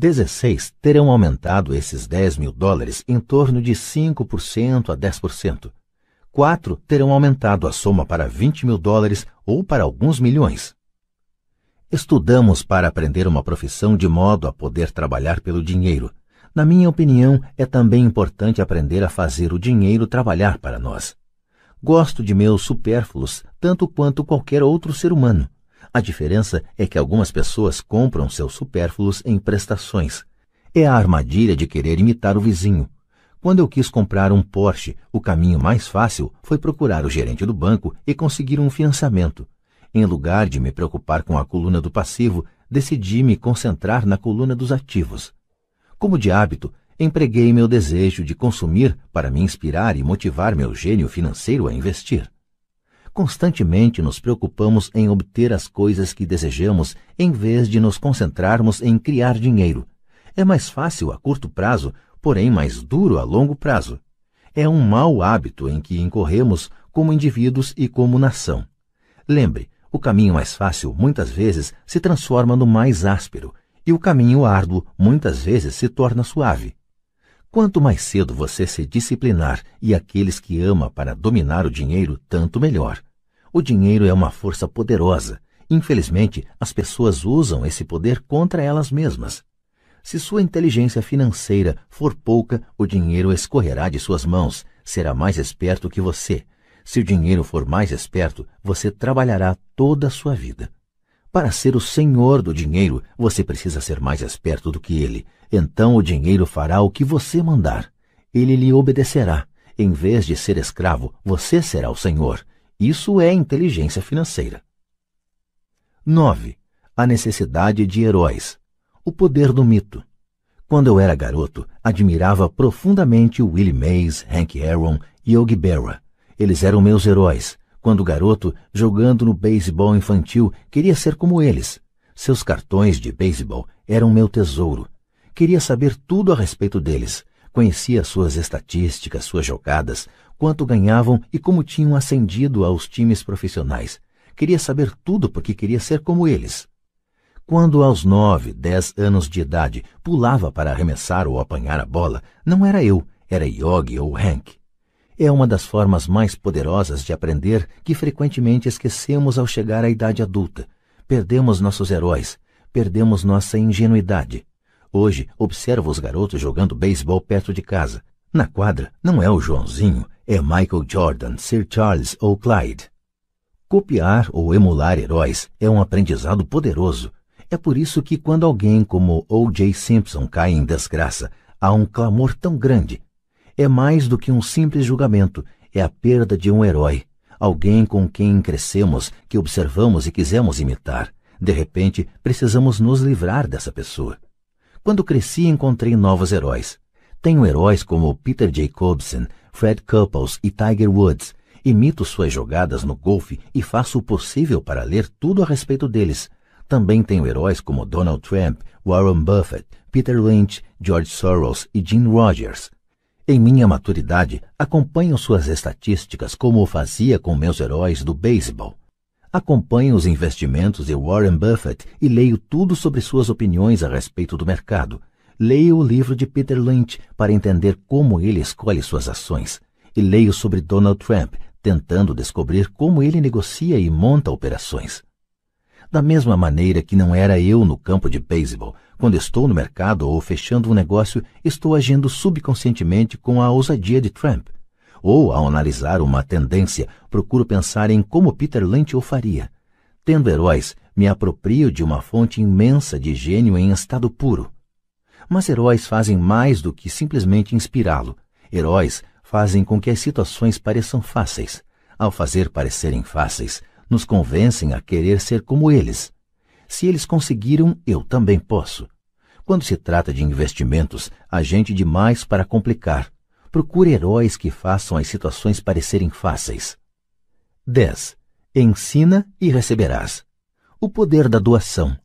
16 terão aumentado esses 10 mil dólares em torno de 5% a 10%. 4 terão aumentado a soma para 20 mil dólares ou para alguns milhões. Estudamos para aprender uma profissão de modo a poder trabalhar pelo dinheiro, na minha opinião, é também importante aprender a fazer o dinheiro trabalhar para nós. Gosto de meus supérfluos tanto quanto qualquer outro ser humano. A diferença é que algumas pessoas compram seus supérfluos em prestações. É a armadilha de querer imitar o vizinho. Quando eu quis comprar um Porsche, o caminho mais fácil foi procurar o gerente do banco e conseguir um financiamento. Em lugar de me preocupar com a coluna do passivo, decidi me concentrar na coluna dos ativos. Como de hábito, empreguei meu desejo de consumir para me inspirar e motivar meu gênio financeiro a investir. Constantemente nos preocupamos em obter as coisas que desejamos em vez de nos concentrarmos em criar dinheiro. É mais fácil a curto prazo, porém mais duro a longo prazo. É um mau hábito em que incorremos como indivíduos e como nação. Lembre, o caminho mais fácil muitas vezes se transforma no mais áspero e o caminho árduo muitas vezes se torna suave. Quanto mais cedo você se disciplinar e aqueles que ama para dominar o dinheiro, tanto melhor. O dinheiro é uma força poderosa. Infelizmente, as pessoas usam esse poder contra elas mesmas. Se sua inteligência financeira for pouca, o dinheiro escorrerá de suas mãos, será mais esperto que você. Se o dinheiro for mais esperto, você trabalhará toda a sua vida. Para ser o senhor do dinheiro, você precisa ser mais esperto do que ele. Então o dinheiro fará o que você mandar. Ele lhe obedecerá. Em vez de ser escravo, você será o senhor. Isso é inteligência financeira. 9. A necessidade de heróis. O poder do mito. Quando eu era garoto, admirava profundamente Willie Mays, Hank Aaron e Yogi Berra. Eles eram meus heróis. Quando garoto, jogando no beisebol infantil, queria ser como eles. Seus cartões de beisebol eram meu tesouro. Queria saber tudo a respeito deles. Conhecia suas estatísticas, suas jogadas, quanto ganhavam e como tinham ascendido aos times profissionais. Queria saber tudo porque queria ser como eles. Quando aos nove, dez anos de idade pulava para arremessar ou apanhar a bola, não era eu, era Yogi ou Hank é uma das formas mais poderosas de aprender que frequentemente esquecemos ao chegar à idade adulta. Perdemos nossos heróis, perdemos nossa ingenuidade. Hoje, observo os garotos jogando beisebol perto de casa. Na quadra, não é o Joãozinho, é Michael Jordan, Sir Charles ou Clyde. Copiar ou emular heróis é um aprendizado poderoso. É por isso que quando alguém como O.J. Simpson cai em desgraça, há um clamor tão grande é mais do que um simples julgamento, é a perda de um herói, alguém com quem crescemos, que observamos e quisemos imitar. De repente, precisamos nos livrar dessa pessoa. Quando cresci, encontrei novos heróis. Tenho heróis como Peter Jacobsen, Fred Couples e Tiger Woods. Imito suas jogadas no golfe e faço o possível para ler tudo a respeito deles. Também tenho heróis como Donald Trump, Warren Buffett, Peter Lynch, George Soros e Jim Rogers. Em minha maturidade, acompanho suas estatísticas como o fazia com meus heróis do beisebol. Acompanho os investimentos de Warren Buffett e leio tudo sobre suas opiniões a respeito do mercado. Leio o livro de Peter Lynch para entender como ele escolhe suas ações. E leio sobre Donald Trump, tentando descobrir como ele negocia e monta operações. Da mesma maneira que não era eu no campo de beisebol, quando estou no mercado ou fechando um negócio, estou agindo subconscientemente com a ousadia de Trump. Ou, ao analisar uma tendência, procuro pensar em como Peter Lynch o faria. Tendo heróis, me aproprio de uma fonte imensa de gênio em estado puro. Mas heróis fazem mais do que simplesmente inspirá-lo. Heróis fazem com que as situações pareçam fáceis. Ao fazer parecerem fáceis, nos convencem a querer ser como eles. Se eles conseguiram, eu também posso. Quando se trata de investimentos, há gente demais para complicar. Procure heróis que façam as situações parecerem fáceis. 10. Ensina e receberás. O poder da doação.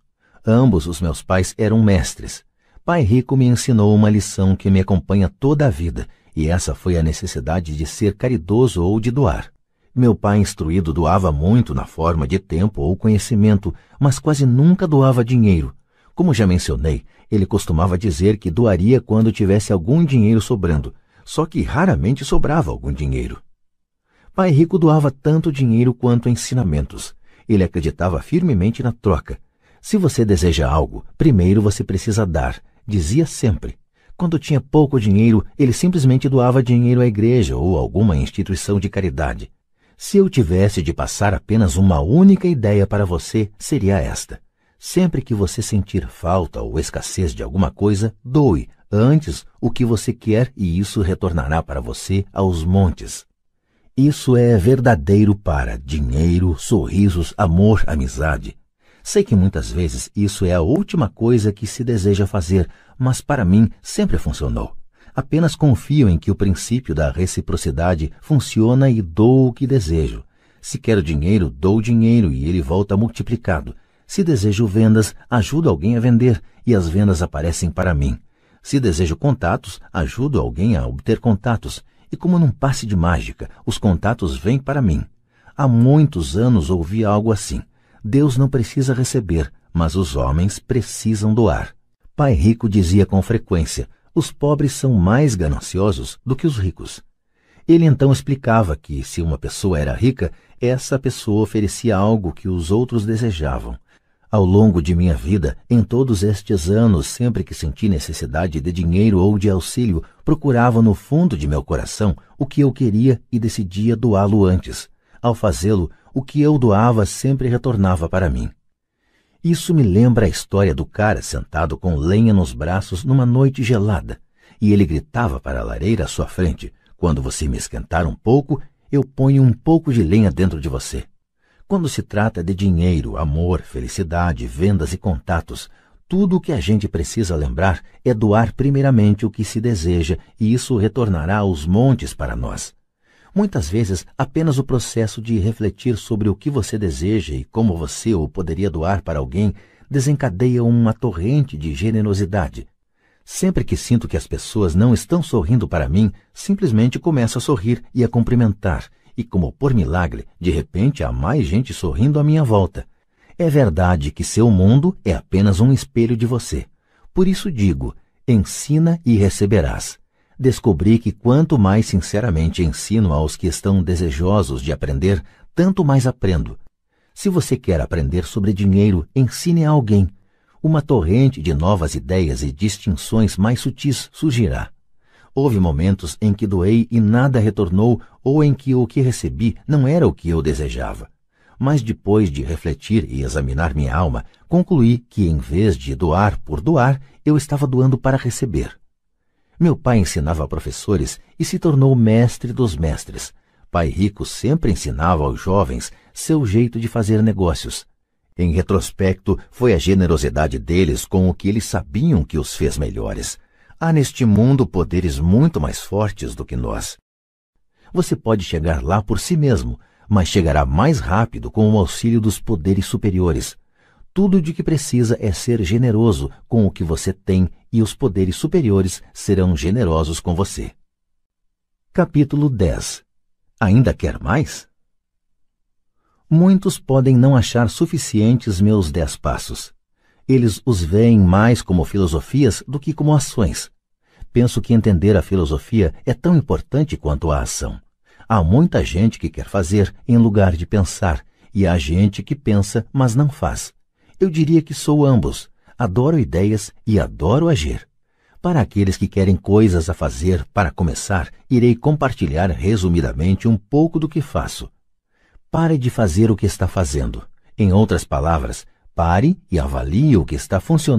Ambos os meus pais eram mestres. Pai Rico me ensinou uma lição que me acompanha toda a vida, e essa foi a necessidade de ser caridoso ou de doar. Meu pai instruído doava muito na forma de tempo ou conhecimento, mas quase nunca doava dinheiro. Como já mencionei, ele costumava dizer que doaria quando tivesse algum dinheiro sobrando, só que raramente sobrava algum dinheiro. Pai Rico doava tanto dinheiro quanto ensinamentos. Ele acreditava firmemente na troca. Se você deseja algo, primeiro você precisa dar, dizia sempre. Quando tinha pouco dinheiro, ele simplesmente doava dinheiro à igreja ou alguma instituição de caridade. Se eu tivesse de passar apenas uma única ideia para você, seria esta. Sempre que você sentir falta ou escassez de alguma coisa, doe antes o que você quer e isso retornará para você aos montes. Isso é verdadeiro para dinheiro, sorrisos, amor, amizade. Sei que muitas vezes isso é a última coisa que se deseja fazer, mas para mim sempre funcionou. Apenas confio em que o princípio da reciprocidade funciona e dou o que desejo. Se quero dinheiro, dou dinheiro e ele volta multiplicado. Se desejo vendas, ajudo alguém a vender e as vendas aparecem para mim. Se desejo contatos, ajudo alguém a obter contatos. E como num passe de mágica, os contatos vêm para mim. Há muitos anos ouvi algo assim. Deus não precisa receber, mas os homens precisam doar. Pai Rico dizia com frequência: os pobres são mais gananciosos do que os ricos. Ele então explicava que, se uma pessoa era rica, essa pessoa oferecia algo que os outros desejavam. Ao longo de minha vida, em todos estes anos, sempre que senti necessidade de dinheiro ou de auxílio, procurava no fundo de meu coração o que eu queria e decidia doá-lo antes. Ao fazê-lo, o que eu doava sempre retornava para mim. Isso me lembra a história do cara sentado com lenha nos braços numa noite gelada, e ele gritava para a lareira à sua frente: Quando você me esquentar um pouco, eu ponho um pouco de lenha dentro de você. Quando se trata de dinheiro, amor, felicidade, vendas e contatos, tudo o que a gente precisa lembrar é doar primeiramente o que se deseja, e isso retornará aos montes para nós. Muitas vezes, apenas o processo de refletir sobre o que você deseja e como você o poderia doar para alguém desencadeia uma torrente de generosidade. Sempre que sinto que as pessoas não estão sorrindo para mim, simplesmente começo a sorrir e a cumprimentar, e como por milagre, de repente há mais gente sorrindo à minha volta. É verdade que seu mundo é apenas um espelho de você. Por isso digo: ensina e receberás descobri que quanto mais sinceramente ensino aos que estão desejosos de aprender, tanto mais aprendo. Se você quer aprender sobre dinheiro, ensine a alguém. Uma torrente de novas ideias e distinções mais sutis surgirá. Houve momentos em que doei e nada retornou, ou em que o que recebi não era o que eu desejava. Mas depois de refletir e examinar minha alma, concluí que, em vez de doar por doar, eu estava doando para receber. Meu pai ensinava professores e se tornou mestre dos mestres. Pai Rico sempre ensinava aos jovens seu jeito de fazer negócios. Em retrospecto, foi a generosidade deles com o que eles sabiam que os fez melhores. Há neste mundo poderes muito mais fortes do que nós. Você pode chegar lá por si mesmo, mas chegará mais rápido com o auxílio dos poderes superiores. Tudo de que precisa é ser generoso com o que você tem e os poderes superiores serão generosos com você. Capítulo 10 Ainda quer mais? Muitos podem não achar suficientes meus dez passos. Eles os veem mais como filosofias do que como ações. Penso que entender a filosofia é tão importante quanto a ação. Há muita gente que quer fazer em lugar de pensar, e há gente que pensa, mas não faz. Eu diria que sou ambos. Adoro ideias e adoro agir. Para aqueles que querem coisas a fazer para começar, irei compartilhar resumidamente um pouco do que faço. Pare de fazer o que está fazendo. Em outras palavras, pare e avalie o que está funcionando